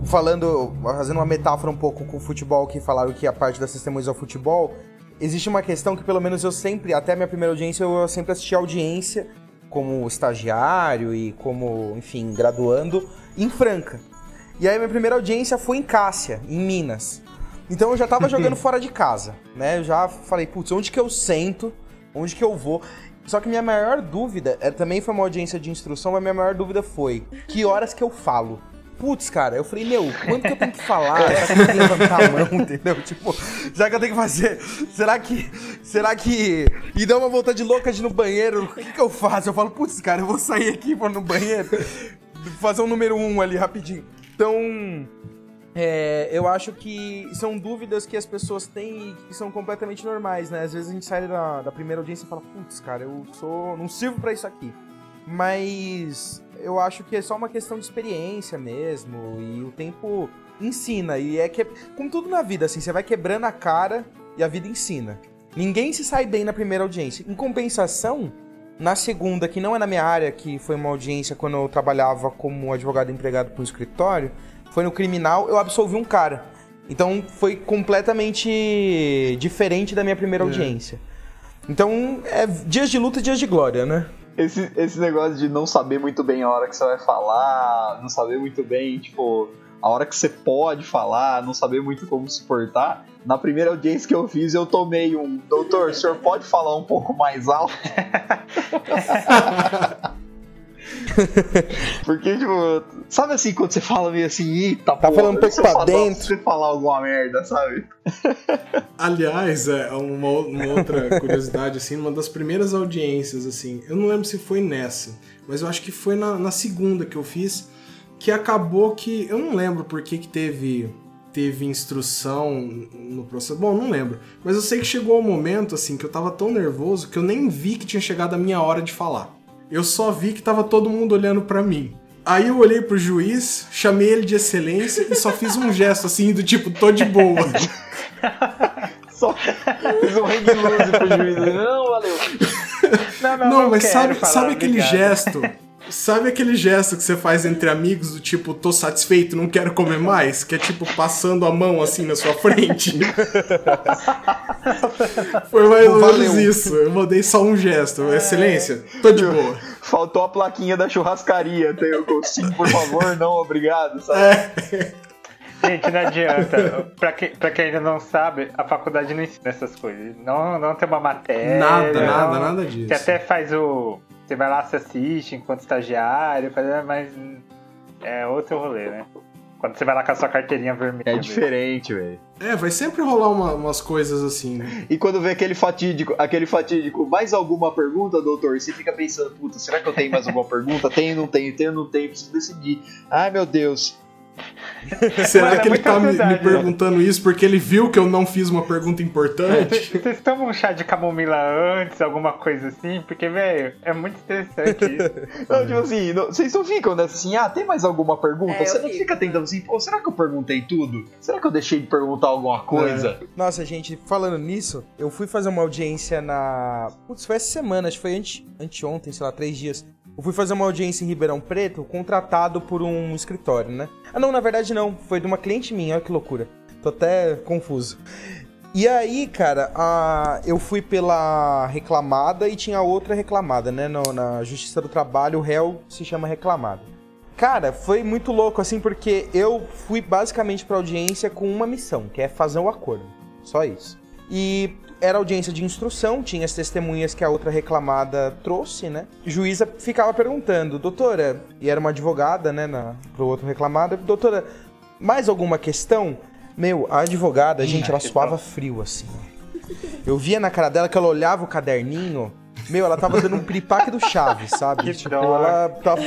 falando, fazendo uma metáfora um pouco com o futebol, que falaram que a parte das testemunhas ao futebol. Existe uma questão que pelo menos eu sempre, até a minha primeira audiência, eu sempre assisti a audiência como estagiário e como, enfim, graduando em Franca. E aí minha primeira audiência foi em Cássia, em Minas. Então eu já tava [laughs] jogando fora de casa, né? Eu já falei, putz, onde que eu sento? Onde que eu vou? Só que minha maior dúvida, é, também foi uma audiência de instrução, mas minha maior dúvida foi, que horas que eu falo? Putz, cara, eu falei, meu, quando que eu tenho que falar? Será que eu tenho que levantar a mão, [laughs] entendeu? Tipo, será que eu tenho que fazer? Será que. Será que. E dar uma volta de louca de ir no banheiro? O que, que eu faço? Eu falo, putz, cara, eu vou sair aqui vou no banheiro. Fazer um número um ali rapidinho. Então. É, eu acho que são dúvidas que as pessoas têm e que são completamente normais, né? Às vezes a gente sai da, da primeira audiência e fala, putz, cara, eu sou. não sirvo pra isso aqui. Mas eu acho que é só uma questão de experiência mesmo. E o tempo ensina. E é que. Como tudo na vida, assim, você vai quebrando a cara e a vida ensina. Ninguém se sai bem na primeira audiência. Em compensação, na segunda, que não é na minha área, que foi uma audiência quando eu trabalhava como advogado empregado para um escritório, foi no criminal, eu absolvi um cara. Então foi completamente diferente da minha primeira audiência. Então, é dias de luta e dias de glória, né? Esse, esse negócio de não saber muito bem a hora que você vai falar, não saber muito bem, tipo, a hora que você pode falar, não saber muito como se portar. Na primeira audiência que eu fiz, eu tomei um. Doutor, o senhor pode falar um pouco mais alto? [laughs] Porque, tipo, sabe assim, quando você fala meio assim, Tá pô, falando um pouco pra dentro. Se você falar alguma merda, sabe? [laughs] Aliás, é uma, uma outra curiosidade, assim, uma das primeiras audiências, assim, eu não lembro se foi nessa, mas eu acho que foi na, na segunda que eu fiz, que acabou que, eu não lembro por que que teve, teve instrução no processo, bom, não lembro, mas eu sei que chegou o momento, assim, que eu tava tão nervoso que eu nem vi que tinha chegado a minha hora de falar. Eu só vi que tava todo mundo olhando pra mim. Aí eu olhei pro juiz, chamei ele de excelência e só fiz um gesto assim do tipo, tô de boa. [laughs] Só fiz um loose pro juiz. Não, valeu. [laughs] Não, não, Não, não mas sabe, sabe aquele obrigado. gesto? Sabe aquele gesto que você faz entre amigos do tipo, tô satisfeito, não quero comer mais? Que é tipo passando a mão assim na sua frente. [laughs] Foi mais ou menos isso. Eu mandei só um gesto. Excelência, tô de boa. Faltou a plaquinha da churrascaria. Tem o sim, por favor, não, obrigado, sabe? É, Gente, não adianta. pra, quem, pra quem ainda não sabe, a faculdade não ensina essas coisas. Não, não tem uma matéria. nada, não- nada, nada disso. Você até faz o. Você vai lá, se assiste enquanto estagiário, faz- mas é outro rolê, né? Quando você vai lá com a sua carteirinha vermelha. É diferente, velho. É, vai sempre rolar uma- umas coisas assim, né? E quando vê aquele fatídico, aquele fatídico, mais alguma pergunta, doutor? Você fica pensando, puta, será que eu tenho mais alguma pergunta? Tenho, não tenho, tenho, não tenho, preciso decidir. Ai, meu Deus. [laughs] Será Mano, é que ele tá me, me né? perguntando isso porque ele viu que eu não fiz uma pergunta importante? [laughs] Vocês tomam um chá de camomila antes, alguma coisa assim? Porque, velho, é muito interessante isso. [laughs] Não, tipo assim, não- vocês não ficam nessa assim, ah, tem mais alguma pergunta? É, Você não fico. fica tentando assim, pô, será que eu perguntei tudo? Será que eu deixei de perguntar alguma coisa? Nossa, gente, falando nisso, eu fui fazer uma audiência na. Putz, foi essa semana, acho que foi ante... anteontem, sei lá, três dias. Eu fui fazer uma audiência em Ribeirão Preto, contratado por um escritório, né? Ah, não, na verdade não. Foi de uma cliente minha, olha que loucura. Tô até confuso. E aí, cara, a- eu fui pela reclamada e tinha outra reclamada, né? No- na Justiça do Trabalho, o réu se chama reclamada. Cara, foi muito louco, assim, porque eu fui basicamente pra audiência com uma missão, que é fazer o acordo. Só isso. E era audiência de instrução, tinha as testemunhas que a outra reclamada trouxe, né? Juíza ficava perguntando, doutora, e era uma advogada, né, na, pro outro reclamado, doutora, mais alguma questão? Meu, a advogada, gente, ela suava frio, assim. Eu via na cara dela que ela olhava o caderninho. Meu, ela tava dando um piripaque do Chaves, sabe? Que tipo, dó. ela tava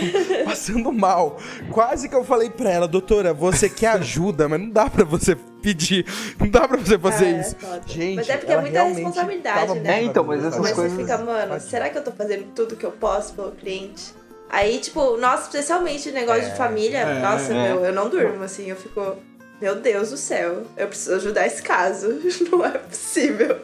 passando mal. Quase que eu falei pra ela, doutora, você quer ajuda, mas não dá pra você pedir. Não dá pra você fazer É, isso. foda. Gente, Mas é porque é muita responsabilidade, né? É, então, mas essas Mas sabe? você coisas- fica, mano, será que eu tô fazendo tudo que eu posso pelo cliente? Aí, tipo, nossa, especialmente negócio de família, É, nossa, é. meu, eu não durmo, assim, eu fico, meu Deus do céu, eu preciso ajudar esse caso, [laughs] não é possível.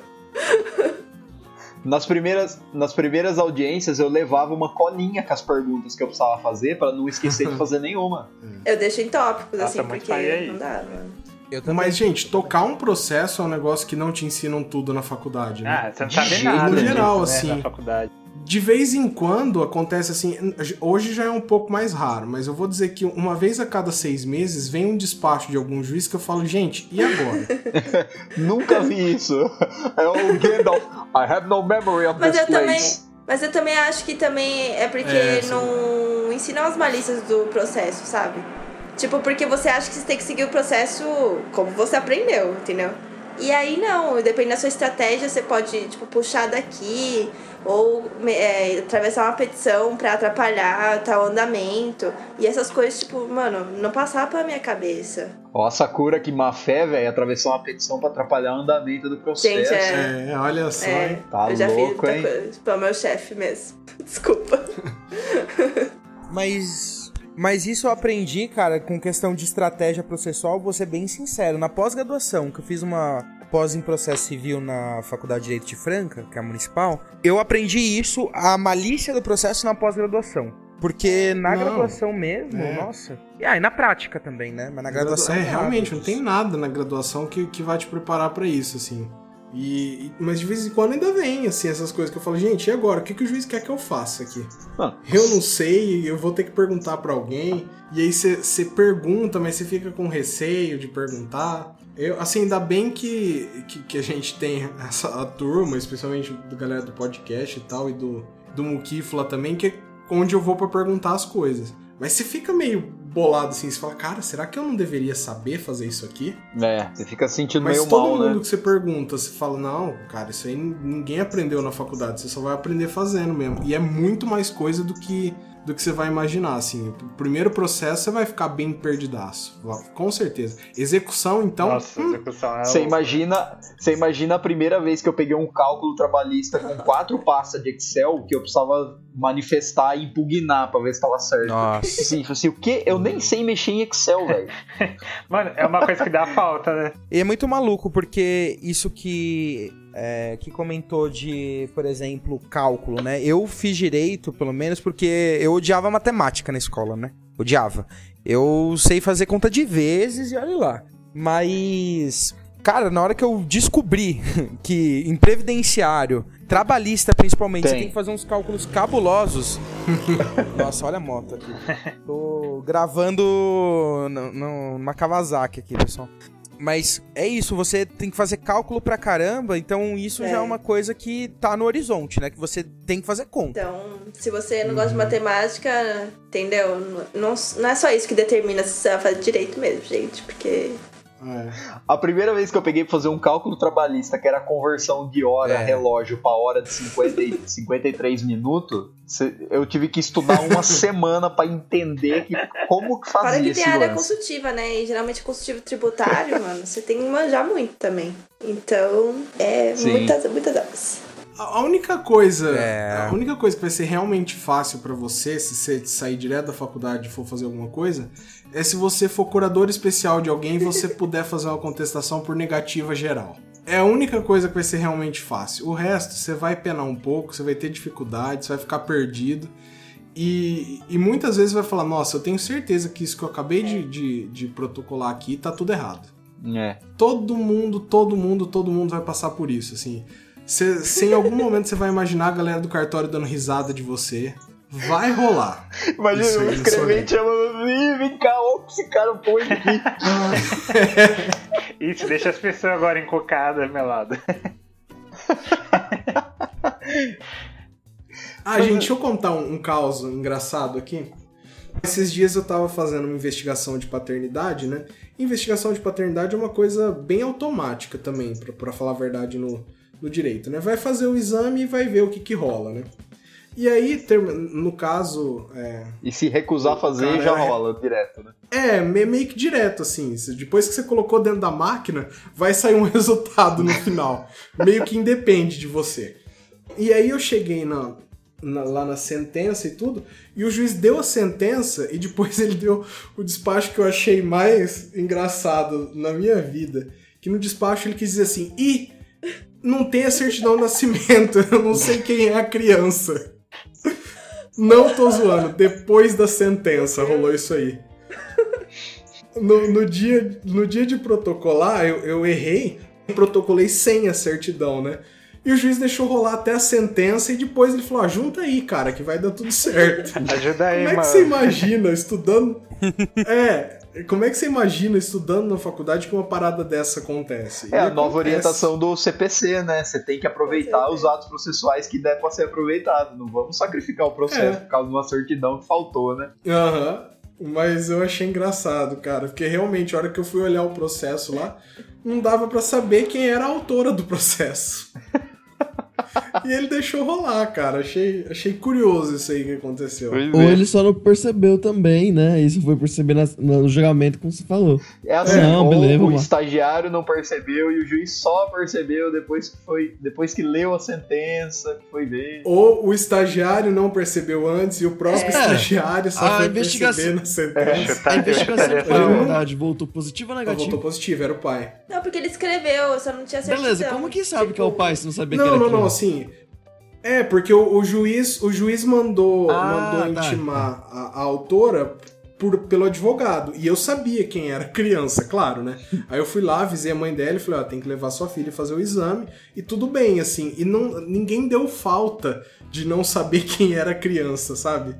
Nas primeiras, nas primeiras audiências eu levava uma colinha com as perguntas que eu precisava fazer pra não esquecer de [laughs] fazer nenhuma. Eu deixo em tópicos, Nossa, assim, muito porque não dá, mano. Eu também. Mas, gente, tocar um processo é um negócio que não te ensinam tudo na faculdade, né? Ah, você não De sabe nada. no disso, geral, né, assim. Na faculdade. De vez em quando acontece assim. Hoje já é um pouco mais raro, mas eu vou dizer que uma vez a cada seis meses vem um despacho de algum juiz que eu falo, gente, e agora? [laughs] Nunca vi isso. É o Gandalf. I have no memory of Mas this eu também, place. mas eu também acho que também é porque É, não ensinam as malícias do processo, sabe? Tipo, porque você acha que você tem que seguir o processo como você aprendeu, entendeu? E aí não, depende da sua estratégia, você pode, tipo, puxar daqui ou é, atravessar uma petição pra atrapalhar tal andamento. E essas coisas, tipo, mano, não passar pela minha cabeça. Ó, a Sakura que má fé, velho, atravessou uma petição pra atrapalhar o andamento do processo. Gente, é. É, olha só. É, hein? Tá eu já fiz louco, muita hein? coisa. Pelo meu chefe mesmo. [laughs] Desculpa. Mas, mas isso eu aprendi, cara, com questão de estratégia processual, vou ser bem sincero. Na pós-graduação, que eu fiz uma pós em processo civil na Faculdade de Direito de Franca, que é a municipal, eu aprendi isso, a malícia do processo na pós-graduação. Porque na Não. graduação mesmo, É. nossa. E aí, na prática também, né? Mas na graduação. É, nada realmente, não tem nada na graduação que, que vai te preparar pra isso, assim. E, mas de vez em quando ainda vem, assim, essas coisas que eu falo, gente, e agora? O que, que o juiz quer que eu faça aqui? Mano, Eu não sei, eu vou ter que perguntar pra alguém. E aí você pergunta, mas você fica com receio de perguntar. Eu, assim, ainda bem que, que, que a gente tem essa a turma, especialmente da galera do podcast e tal, e do, do Mukifla também, que é onde eu vou pra perguntar as coisas. Mas você fica meio bolado assim, você fala, cara, será que eu não deveria saber fazer isso aqui? É, você fica se sentindo Mas meio todo mal, mundo né? que você pergunta, você fala, não, cara, isso aí ninguém aprendeu na faculdade, você só vai aprender fazendo mesmo. E é muito mais coisa do que do que você vai imaginar, assim. O primeiro processo você vai ficar bem perdidaço, com certeza. Execução, então, Nossa, a execução é Você imagina, você imagina a primeira vez que eu peguei um cálculo trabalhista com quatro pastas de Excel que eu precisava manifestar e impugnar pra ver se tava certo. Nossa. Assim, falei assim, o quê? Eu nem sei mexer em Excel, velho. [laughs] Mano, é uma coisa que dá falta, né? E é muito maluco, porque isso que. é, que comentou de, por exemplo, cálculo, né? Eu fiz direito, pelo menos, porque eu odiava matemática na escola, né? Odiava. Eu sei fazer conta de vezes e olha lá. Mas. Cara, na hora que eu descobri [laughs] que em previdenciário, trabalhista principalmente, você Tem. tem que fazer uns cálculos cabulosos. [laughs] Nossa, olha a moto aqui. Tô gravando no- no- numa Kawasaki aqui, pessoal. Mas é isso, você tem que fazer cálculo pra caramba, então isso É. já é uma coisa que tá no horizonte, né? Que você tem que fazer conta. Então, se você não gosta de matemática, entendeu? Não, não é só isso que determina se você vai fazer direito mesmo, gente. Porque. É. A primeira vez que eu peguei pra fazer um cálculo trabalhista, que era a conversão de hora, É. relógio, pra hora de 50 e [laughs] 53 minutos, eu tive que estudar uma [laughs] semana pra entender que, como que Fora fazia que esse tem área lance. consultiva, né? E geralmente consultivo tributário, mano, você tem que manjar muito também. Então, é Sim. muitas, muitas aulas. A a única coisa, É. a única coisa que vai ser realmente fácil pra você, se você sair direto da faculdade e for fazer alguma coisa, é se você for curador especial de alguém e você [laughs] puder fazer uma contestação por negativa geral. É a única coisa que vai ser realmente fácil. O resto, você vai penar um pouco, você vai ter dificuldade, você vai ficar perdido. E, e muitas vezes vai falar, nossa, eu tenho certeza que isso que eu acabei de, de, de protocolar aqui tá tudo errado É. todo mundo, todo mundo, todo mundo vai passar por isso, assim. Cê, se em algum momento você vai imaginar a galera do cartório dando risada de você, vai rolar. Imagina Isso escrevendo isso chamando, Ih, vem cá, olha o que esse cara põe aqui. [laughs] Isso, deixa as pessoas agora encocadas, melado. [laughs] Ah, gente, deixa eu contar um, um caos engraçado aqui. Esses dias eu tava fazendo uma investigação de paternidade, né? Investigação de paternidade é uma coisa bem automática também, pra, pra falar a verdade no, no direito, né? Vai fazer o exame e vai ver o que que rola, né? E aí, no caso, é, E se recusar a fazer, Cara, já é- rola direto, né? É, me- meio que direto, assim. Depois que você colocou dentro da máquina, vai sair um [laughs] resultado no final. meio que independe de você. E aí eu cheguei na, na- lá na sentença e tudo, e o juiz deu a sentença e depois [laughs] ele deu o despacho que eu achei mais engraçado na minha vida. Que no despacho ele quis dizer assim, e não tem a certidão de nascimento, [laughs] eu não sei quem é a criança. Não tô zoando, depois da sentença rolou isso aí. No, no dia, no dia de protocolar, eu, eu errei, protocolei sem a certidão, né? E o juiz deixou rolar até a sentença e depois ele falou: ah, junta aí, cara, que vai dar tudo certo. Ajuda aí, Como é que mano. você imagina estudando. [laughs] É, como é que você imagina estudando na faculdade que uma parada dessa acontece? É E a nova acontece. orientação do CPC, né? Você tem que aproveitar os atos processuais que der pra ser aproveitado. Não vamos sacrificar o processo É. por causa de uma certidão que faltou, né? Aham. Mas eu achei engraçado, cara, porque realmente, a hora que eu fui olhar o processo lá, não dava pra saber quem era a autora do processo. [laughs] e ele deixou rolar, cara. Achei, achei curioso isso aí que aconteceu. Ou ele só não percebeu também, né? Isso foi perceber na- no julgamento, como você falou. É assim, Não, beleza, o mano. estagiário não percebeu e o juiz só percebeu depois que foi, depois que leu a sentença, que foi ver. Ou o estagiário não percebeu antes e o próximo É. estagiário só A foi investigação- perceber na sentença. chutar- A investigação chutaria de [laughs] essa bola. paternidade voltou positiva ou Ela voltou negativa? positivo, era o pai. Não, porque ele escreveu, eu só não tinha certeza. Beleza, como que sabe que é o pai se não sabia que Não, era não, não, criança? assim. É, porque o, o juiz, o juiz mandou, Ah, mandou tá, intimar a, a autora por, pelo advogado. E eu sabia quem era criança, claro, né? [laughs] Aí eu fui lá, avisei a mãe dela e falei, ó, tem que levar sua filha e fazer o exame. E tudo bem, assim. E não, ninguém deu falta de não saber [laughs] quem era criança, sabe?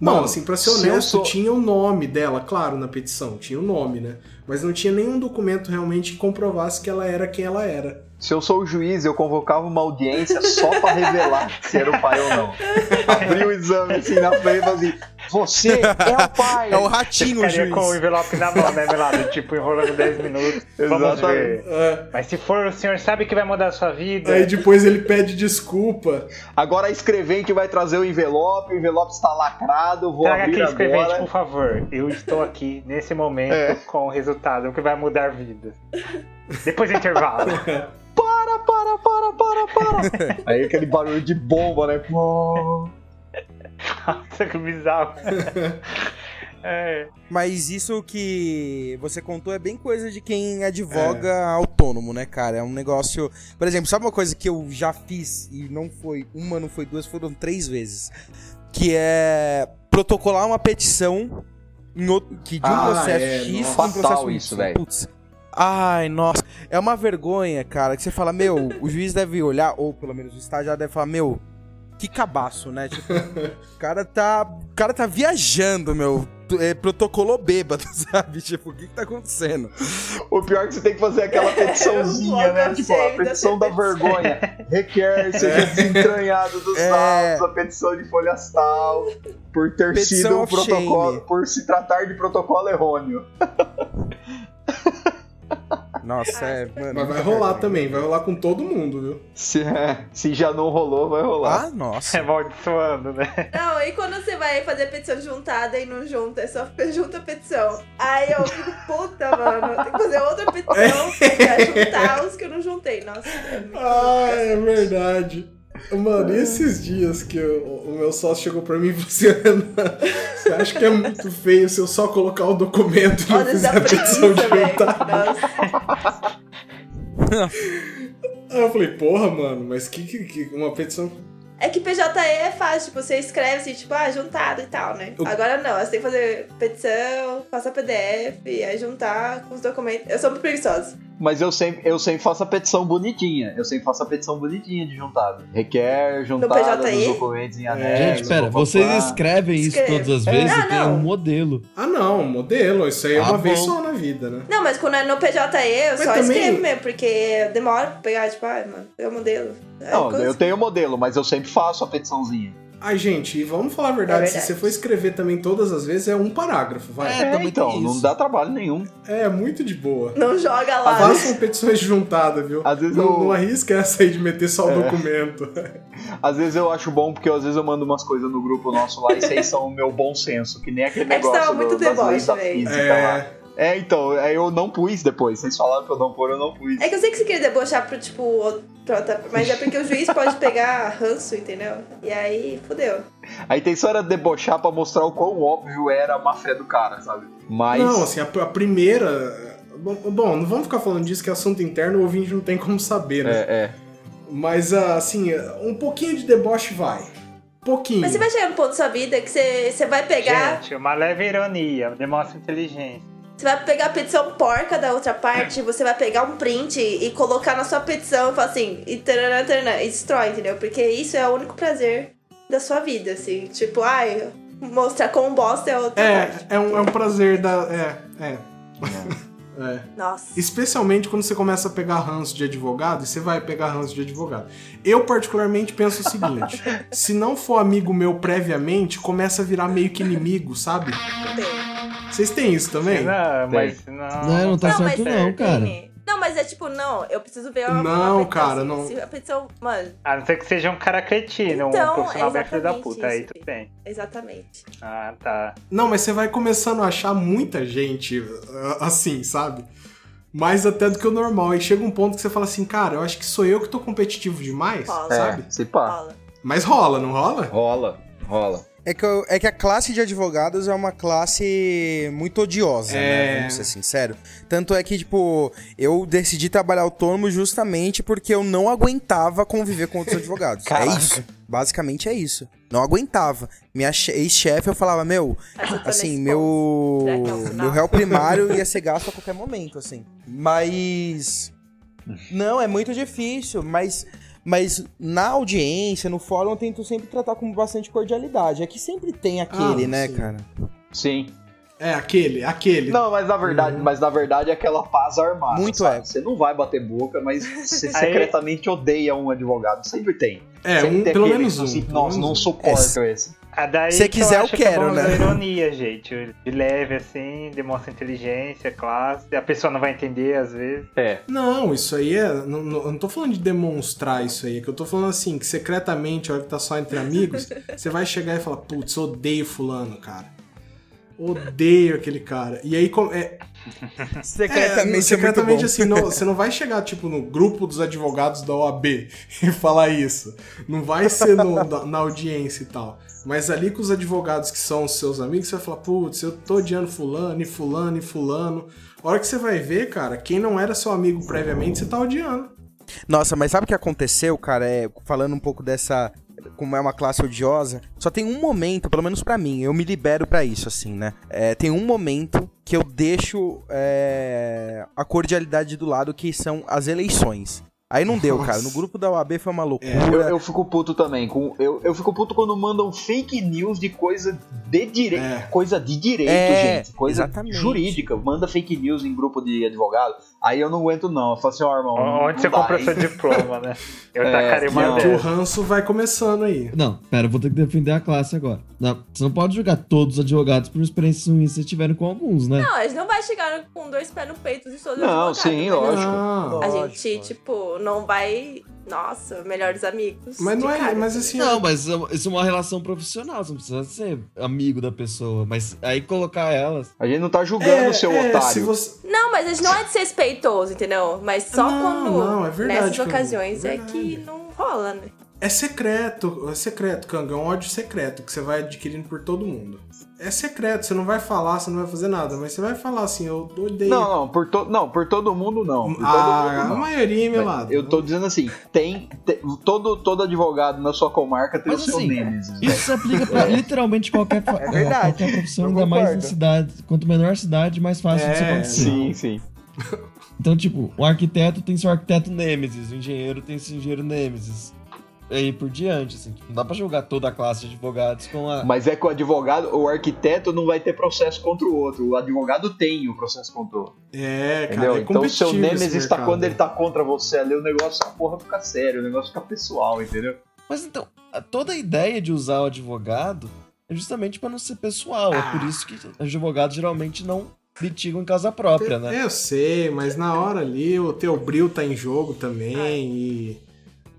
Não, Mano, assim, pra ser se honesto, sou- tinha o nome dela, claro, na petição, tinha o nome, né? Mas não tinha nenhum documento realmente que comprovasse que ela era quem ela era. Se eu sou o juiz, eu convocava uma audiência só pra revelar [laughs] se era o pai ou não. Abri o exame assim na frente e falei assim, você é o pai! É o Você ratinho, ficaria juiz. com o envelope na mão, né, Melado? Tipo, enrolando 10 minutos. Vamos Exatamente. ver. É. Mas se for, o senhor sabe que vai mudar a sua vida. Aí depois ele pede desculpa. Agora a escrevente vai trazer o envelope, o envelope está lacrado, vou Traga abrir aqui, escrevente, por favor. Eu estou aqui, nesse momento, É. com o resultado que vai mudar vidas. Depois do intervalo. [laughs] Para, para, para, para, para. [laughs] Aí aquele barulho de bomba, né? Nossa, que bizarro. [laughs] É. Mas isso que você contou é bem coisa de quem advoga autônomo, né, cara? É um negócio. Por exemplo, sabe uma coisa que eu já fiz e não foi uma, não foi duas, foram três vezes? Que é protocolar uma petição em outro, que de um Ah, processo é, X um processo Fatal Y. isso, velho. Putz. Ai, nossa. É uma vergonha, cara, que você fala, meu, o juiz deve olhar, ou pelo menos o estagiário deve falar, meu, que cabaço, né? Tipo, o cara tá. O cara tá viajando, meu. é, protocolou bêbado, [laughs] sabe? Tipo, o que, que tá acontecendo? O pior é que você tem que fazer aquela [laughs] petiçãozinha, Eu né? Tipo, a petição da vergonha. [laughs] Requer seja desentranhado dos É. autos a petição de folhas tal por ter Petição sido um protocolo, shame. por se tratar de protocolo errôneo. Nossa, é, mano. Mas vai rolar também, vai rolar com todo mundo, viu? Se, se já não rolou, vai rolar. Ah, nossa. É amaldiçoando, né? Não, e quando você vai fazer petição juntada e não junta, é só junta a petição. Aí eu fico, puta, mano, tem que fazer outra petição pra [laughs] juntar os que eu não juntei. Nossa, é Ah, é verdade. Mano, e esses dias que eu- o meu sócio chegou pra mim e falou assim: Ana, você acha que é muito feio se eu só colocar o documento e não fizer a petição de? Nossa. Aí eu falei, porra, mano, mas que, que, que- uma petição. É que PJE é fácil, tipo, você escreve assim, tipo, ah, juntado e tal, né? O- Agora não, você tem que fazer petição, passar PDF, aí juntar com os documentos. Eu sou muito preguiçosa. Mas eu sempre, eu sempre faço a petição bonitinha. Eu sempre faço a petição bonitinha de juntado. Requer juntada PJI? dos documentos em anexo. É, Gente, pera, vocês escrevem isso todas as É. vezes Ah, e tem um modelo. Ah, não, modelo, isso aí é Ah, uma vez bom. só na vida, né? Não, mas quando é no PJE, eu Mas só também- escrevo mesmo, porque demora pra pegar, tipo, ah, mano, pegar o modelo. Aí Não, quando- eu tenho o modelo, mas eu sempre faço a petiçãozinha. Ai, gente, e vamos falar a verdade, É se verdade. você for escrever também todas as vezes, é um parágrafo, vai. É, também então, não dá trabalho nenhum. É, muito de boa. Não joga lá. Façam petições juntadas, viu? Às vezes não, eu- não arrisca essa aí de meter só o É. documento. [laughs] Às vezes eu acho bom, porque às vezes eu mando umas coisas no grupo nosso lá e vocês são o meu bom senso, que nem aquele É que você negócio tava muito do, das leis da deboche, véi. física lá. É, então, aí eu não pus depois. Vocês falaram pra eu não pôr, eu não pus. É que eu sei que você queria debochar pro, tipo, mas é porque o juiz pode pegar ranço, entendeu? E aí, fudeu. A intenção era debochar pra mostrar o quão óbvio era a má fé do cara, sabe? Mas. Não, assim, a, a primeira. Bom, bom, não vamos ficar falando disso que é assunto interno, o ouvinte não tem como saber, né? É, é. Mas, ah, assim, um pouquinho de deboche vai. Pouquinho. Mas você vai chegar no ponto da sua vida que você, você vai pegar. Gente, uma leve ironia, demonstra inteligência. Você vai pegar a petição porca da outra parte, você vai pegar um print e colocar na sua petição e falar assim, e taranã, taranã, e destrói, entendeu? Porque isso é o único prazer da sua vida, assim. Tipo, ai, mostrar como bosta é outra É, parte. é um, é um prazer da. É, é. É. Nossa. Especialmente quando você começa a pegar ranço de advogado, e você vai pegar ranço de advogado. Eu, particularmente, penso o seguinte: [laughs] se não for amigo meu previamente, começa a virar meio que inimigo, sabe? Vocês têm isso também? Não, mas não. Não, não tá certo não, cara. Vini, Não, mas é tipo, não, eu preciso ver uma. Não, uma cara, não. se a petição. Mano, A não ser que seja um cara cretino, Então, um profissional bem filho da exatamente puta. Aí tudo bem. exatamente. Ah, tá. Não, mas você vai começando a achar muita gente ah, assim, sabe? Mais até do que o normal. E chega um ponto que você fala assim, cara, eu acho que sou eu que tô competitivo demais, Rola. sabe? É, se pá. Rola. Mas rola, não rola? Rola, rola. É que, eu- é que a classe de advogados é uma classe muito odiosa, É. né? Vamos ser sincero. Tanto é que, tipo, eu decidi trabalhar autônomo justamente porque eu não aguentava conviver com outros advogados. Caraca. É isso. Basicamente é isso. Não aguentava. Minha che- ex-chefe, eu falava, meu, assim, meu. É? Meu réu primário ia ser gasto a qualquer momento, assim. Mas. Não, é muito difícil, mas. Mas na audiência, no fórum, eu tento sempre tratar com bastante cordialidade. É que sempre tem aquele, Ah, né, sim. cara? Sim. É, aquele, aquele. Não, mas na verdade, mas na verdade é aquela paz armada. Muito sabe? é. Você não vai bater boca, mas você [laughs] secretamente odeia um advogado. Sempre tem. é, Sempre um, tem pelo aquele menos que um. assim, pelo Nossa, menos não um. suporto esse. Ah, daí Se que quiser, eu acho quero, que é né? ironia, gente. De leve, assim, demonstra inteligência, classe. A pessoa não vai entender, às vezes. É. Não, isso aí é. Não, não- eu não tô falando de demonstrar isso aí, é que eu tô falando assim, que secretamente, a hora que tá só entre amigos, [laughs] você vai chegar e falar, putz, odeio fulano, cara. Odeio aquele cara. E aí, é, Secretamente, é, secretamente é assim, não- você não vai chegar, tipo, no grupo dos advogados da OAB [laughs] e falar isso. Não vai ser no- na, na audiência e tal. Mas ali com os advogados que são os seus amigos, você vai falar, putz, eu tô odiando fulano e fulano e fulano. A hora que você vai ver, cara, quem não era seu amigo previamente, você tá odiando. Nossa, mas sabe o que aconteceu, cara? É, falando um pouco dessa. Como é uma classe odiosa, só tem um momento, pelo menos pra mim, eu me libero pra isso, assim, né? É, tem um momento que eu deixo é, a cordialidade do lado, que são as eleições. Aí não deu, Nossa. cara. No grupo da UAB foi uma É, loucura. Eu, eu fico puto também. Com, eu, eu fico puto quando mandam fake news de coisa de direito. É. Coisa de direito, É, gente. Coisa exatamente. jurídica. Manda fake news em grupo de advogado. Aí eu não aguento, não. Eu falo assim, ó, irmão. não Onde você dá, comprou hein? seu [laughs] diploma, né? Eu É, tacarei uma o ranço vai começando aí. Não, pera, eu vou ter que defender a classe agora. Não, você não pode julgar todos os advogados por experiências ruins que vocês tiveram com alguns, né? Não, a gente não vai chegar com dois pés no peito de todos os Não, advogados, sim, entendeu? lógico. Não. A Lógico, gente, lógico. tipo, não vai. Nossa, melhores amigos. Mas não é. cara. Mas assim. Não, mas é- isso é uma relação profissional, você não precisa ser amigo da pessoa. Mas aí colocar elas. A gente não tá julgando o seu é, otário. Se você... Não, mas a gente não é desrespeitoso, entendeu? Mas só Não, quando. não, é verdade, nessas ocasiões é é, que não rola, né? É secreto, é secreto, Kanga. É um ódio secreto que você vai adquirindo por todo mundo. É secreto, você não vai falar, você não vai fazer nada, mas você vai falar assim, eu odeio. Não, não, por, to... não, por todo mundo não. Por todo Ah, mundo, a não. maioria, meu Mas lado. Eu tô dizendo assim, tem, tem- todo, todo advogado na sua comarca tem Mas o seu assim, Nemesis. né? Isso se aplica pra [laughs] literalmente qualquer, É verdade, qualquer profissão, ainda mais em cidade. Quanto menor a cidade, mais fácil É, disso acontecer. Sim, sim. Então, tipo, o arquiteto tem seu arquiteto Nemesis, o engenheiro tem seu engenheiro Nemesis. E aí por diante, assim. Não dá pra julgar toda a classe de advogados com a. Mas é que o advogado, o arquiteto não vai ter processo contra o outro. O advogado tem o processo contra o outro. É, cara, Entendeu? é então o seu Nemesis tá mercado. quando ele tá contra você ali, o negócio, a porra fica sério, o negócio fica pessoal, entendeu? Mas então, toda a ideia de usar o advogado é justamente pra não ser pessoal. É por isso que advogados geralmente não litigam em casa própria, né? Eu sei, mas na hora ali o teu bril tá em jogo também e.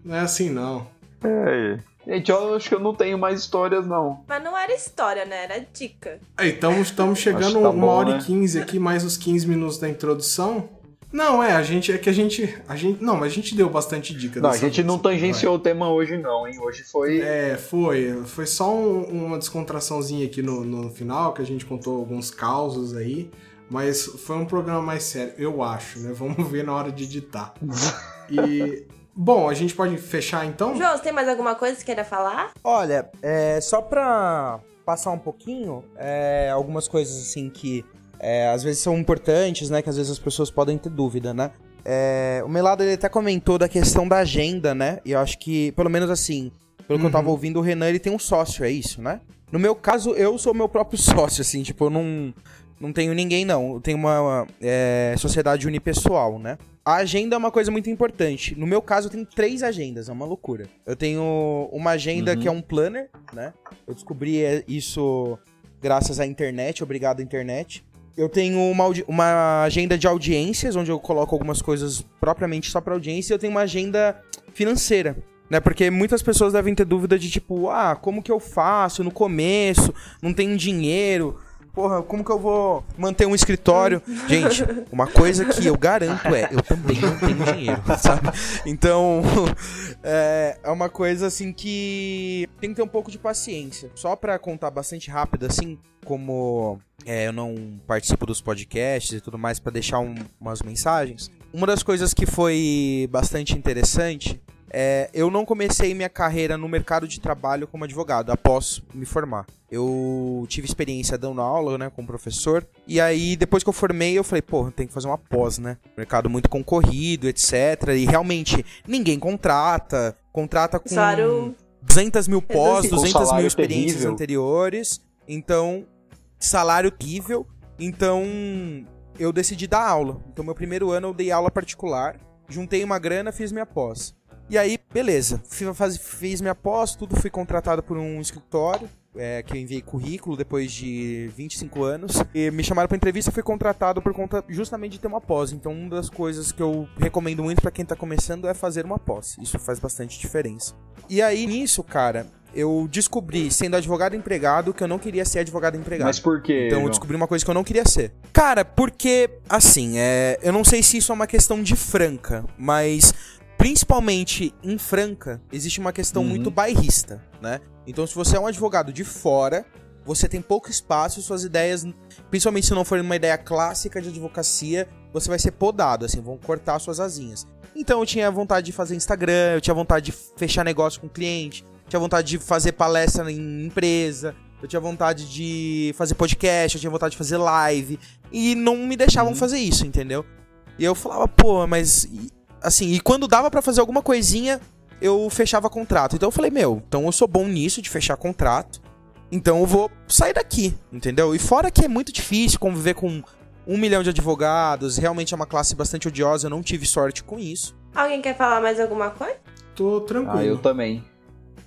Não é assim não. É. Gente, eu acho que eu não tenho mais histórias, não. Mas não era história, né? Era dica. Aí, estamos estamos chegando tá uma bom, hora né? e 15 aqui, mais os 15 minutos da introdução. Não, é, a gente. É que a gente. A gente não, mas a gente deu bastante dica Não, a gente vez. não tangenciou o tema hoje, não, hein? Hoje foi. É, foi. Foi só um- uma descontraçãozinha aqui no, no final, que a gente contou alguns causos aí. Mas foi um programa mais sério, eu acho, né? Vamos ver na hora de editar. [laughs] E. Bom, a gente pode fechar então? João, você tem mais alguma coisa que você queira falar? Olha, é, só pra passar um pouquinho, é, algumas coisas assim que é, às vezes são importantes, né? Que às vezes as pessoas podem ter dúvida, né? É, o Melado ele até comentou da questão da agenda, né? E eu acho que, pelo menos assim, pelo que eu tava ouvindo, o Renan ele tem um sócio, é isso, né? No meu caso, eu sou meu próprio [laughs] sócio, assim, tipo, eu não, não tenho ninguém, não. Eu tenho uma é, sociedade unipessoal, né? A agenda é uma coisa muito importante. No meu caso, eu tenho três agendas, é uma loucura. Eu tenho uma agenda que é um planner, né? Eu descobri é, isso graças à internet, obrigado à internet. Eu tenho uma, uma agenda de audiências, onde eu coloco algumas coisas propriamente só pra audiência, e eu tenho uma agenda financeira. Né, porque muitas pessoas devem ter dúvida de tipo, ah, como que eu faço no começo? Não tenho dinheiro. Porra, como que eu vou manter um escritório? Gente, uma coisa que eu garanto é, eu também não tenho dinheiro, [laughs] sabe? Então, [laughs] é, é uma coisa assim que tem que ter um pouco de paciência. Só pra contar bastante rápido, assim, como é, eu não participo dos podcasts e tudo mais pra deixar um- umas mensagens. Uma das coisas que foi bastante interessante é, eu não comecei minha carreira no mercado de trabalho como advogado após me formar. Eu tive experiência dando aula, né, como professor. E aí, depois que eu formei, eu falei, pô, tem que fazer uma pós, né? Mercado muito concorrido, etc. E realmente, ninguém contrata. Contrata com Salário 200 mil pós, reduzido. 200 mil experiências terrível. anteriores. Então, salário terrível. Então, eu decidi dar aula. Então, meu primeiro ano eu dei aula particular. Juntei uma grana, fiz minha pós. E aí, beleza. Faz- Fiz minha pós, tudo. Fui contratado por um escritório. é, que eu enviei currículo depois de 25 anos. E me chamaram pra entrevista e fui contratado por conta justamente de ter uma pós. Então, uma das coisas que eu recomendo muito pra quem tá começando é fazer uma pós. Isso faz bastante diferença. E aí, nisso, cara, eu descobri, sendo advogado empregado, que eu não queria ser advogado empregado. Mas por quê? Então eu descobri uma coisa que eu não queria ser. Cara, porque, assim, é, eu não sei se isso é uma questão de Franca, mas principalmente em Franca, existe uma questão Uhum. muito bairrista, né? Então se você é um advogado de fora, você tem pouco espaço e suas ideias, principalmente se não for uma ideia clássica de advocacia, você vai ser podado, assim, vão cortar suas asinhas. Então eu tinha vontade de fazer Instagram, eu tinha vontade de fechar negócio com cliente, tinha vontade de fazer palestra em empresa, eu tinha vontade de fazer podcast, eu tinha vontade de fazer live. E não me deixavam fazer isso, entendeu? E eu falava, pô, mas. Assim, e quando dava pra fazer alguma coisinha, eu fechava contrato. Então eu falei, meu, então eu sou bom nisso de fechar contrato. Então eu vou sair daqui, entendeu? E fora que é muito difícil conviver com um milhão de advogados, realmente é uma classe bastante odiosa, eu não tive sorte com isso. Alguém quer falar mais alguma coisa? Tô tranquilo. Ah, eu também.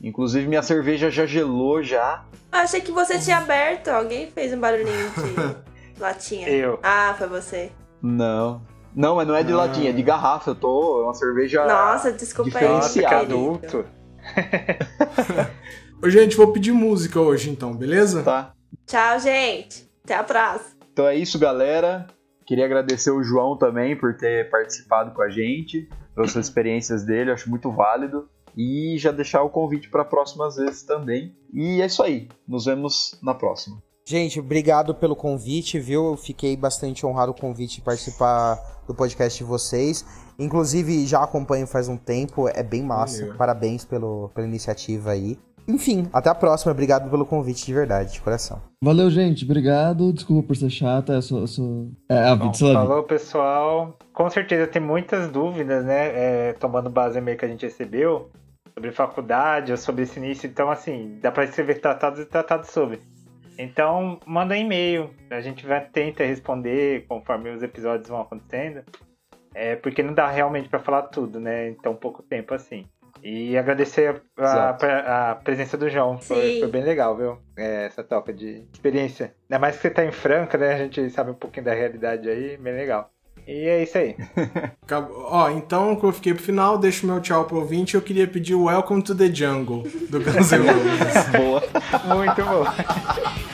Inclusive minha cerveja já gelou já. Eu achei que você tinha aberto. Alguém fez um barulhinho de [laughs] latinha. Eu. Ah, foi você. Não. Não, mas não é de Ah. latinha, é de garrafa. Eu tô. É uma cerveja. Nossa, desculpa aí. Diferenciado. querido. adulto. [laughs] Ô, gente, vou pedir música hoje então, beleza? Tá. Tchau, gente. Até a próxima. Então é isso, galera. Queria agradecer o João também por ter participado com a gente, pelas experiências dele, eu acho muito válido. E já deixar o convite para próximas vezes também. E é isso aí. Nos vemos na próxima. Gente, obrigado pelo convite, viu? Eu fiquei bastante honrado com o convite de participar do podcast de vocês. Inclusive, já acompanho faz um tempo, é bem massa. Valeu. Parabéns pelo, pela iniciativa aí. Enfim, até a próxima. Obrigado pelo convite de verdade, de coração. Valeu, gente. Obrigado. Desculpa por ser chata. Eu sou. eu sou... É, a vida. Falou, pessoal. Com certeza tem muitas dúvidas, né? é, tomando base no e-mail que a gente recebeu sobre faculdade ou sobre esse início. Então, assim, dá pra escrever tratados e tratados sobre. Então, manda um e-mail. A gente vai tentar responder conforme os episódios vão acontecendo. É, porque não dá realmente pra falar tudo, né? Em tão pouco tempo assim. E agradecer a, a- a presença do João. Foi, foi bem legal, viu? É, essa troca de experiência. Ainda mais que você tá em Franca, né? A gente sabe um pouquinho da realidade aí. Bem legal. E é isso aí. [laughs] Ó, então que eu fiquei pro final, deixo meu tchau pro ouvinte. Eu queria pedir o Welcome to the Jungle do Guns N' Roses. [laughs] Boa. Muito bom. [laughs]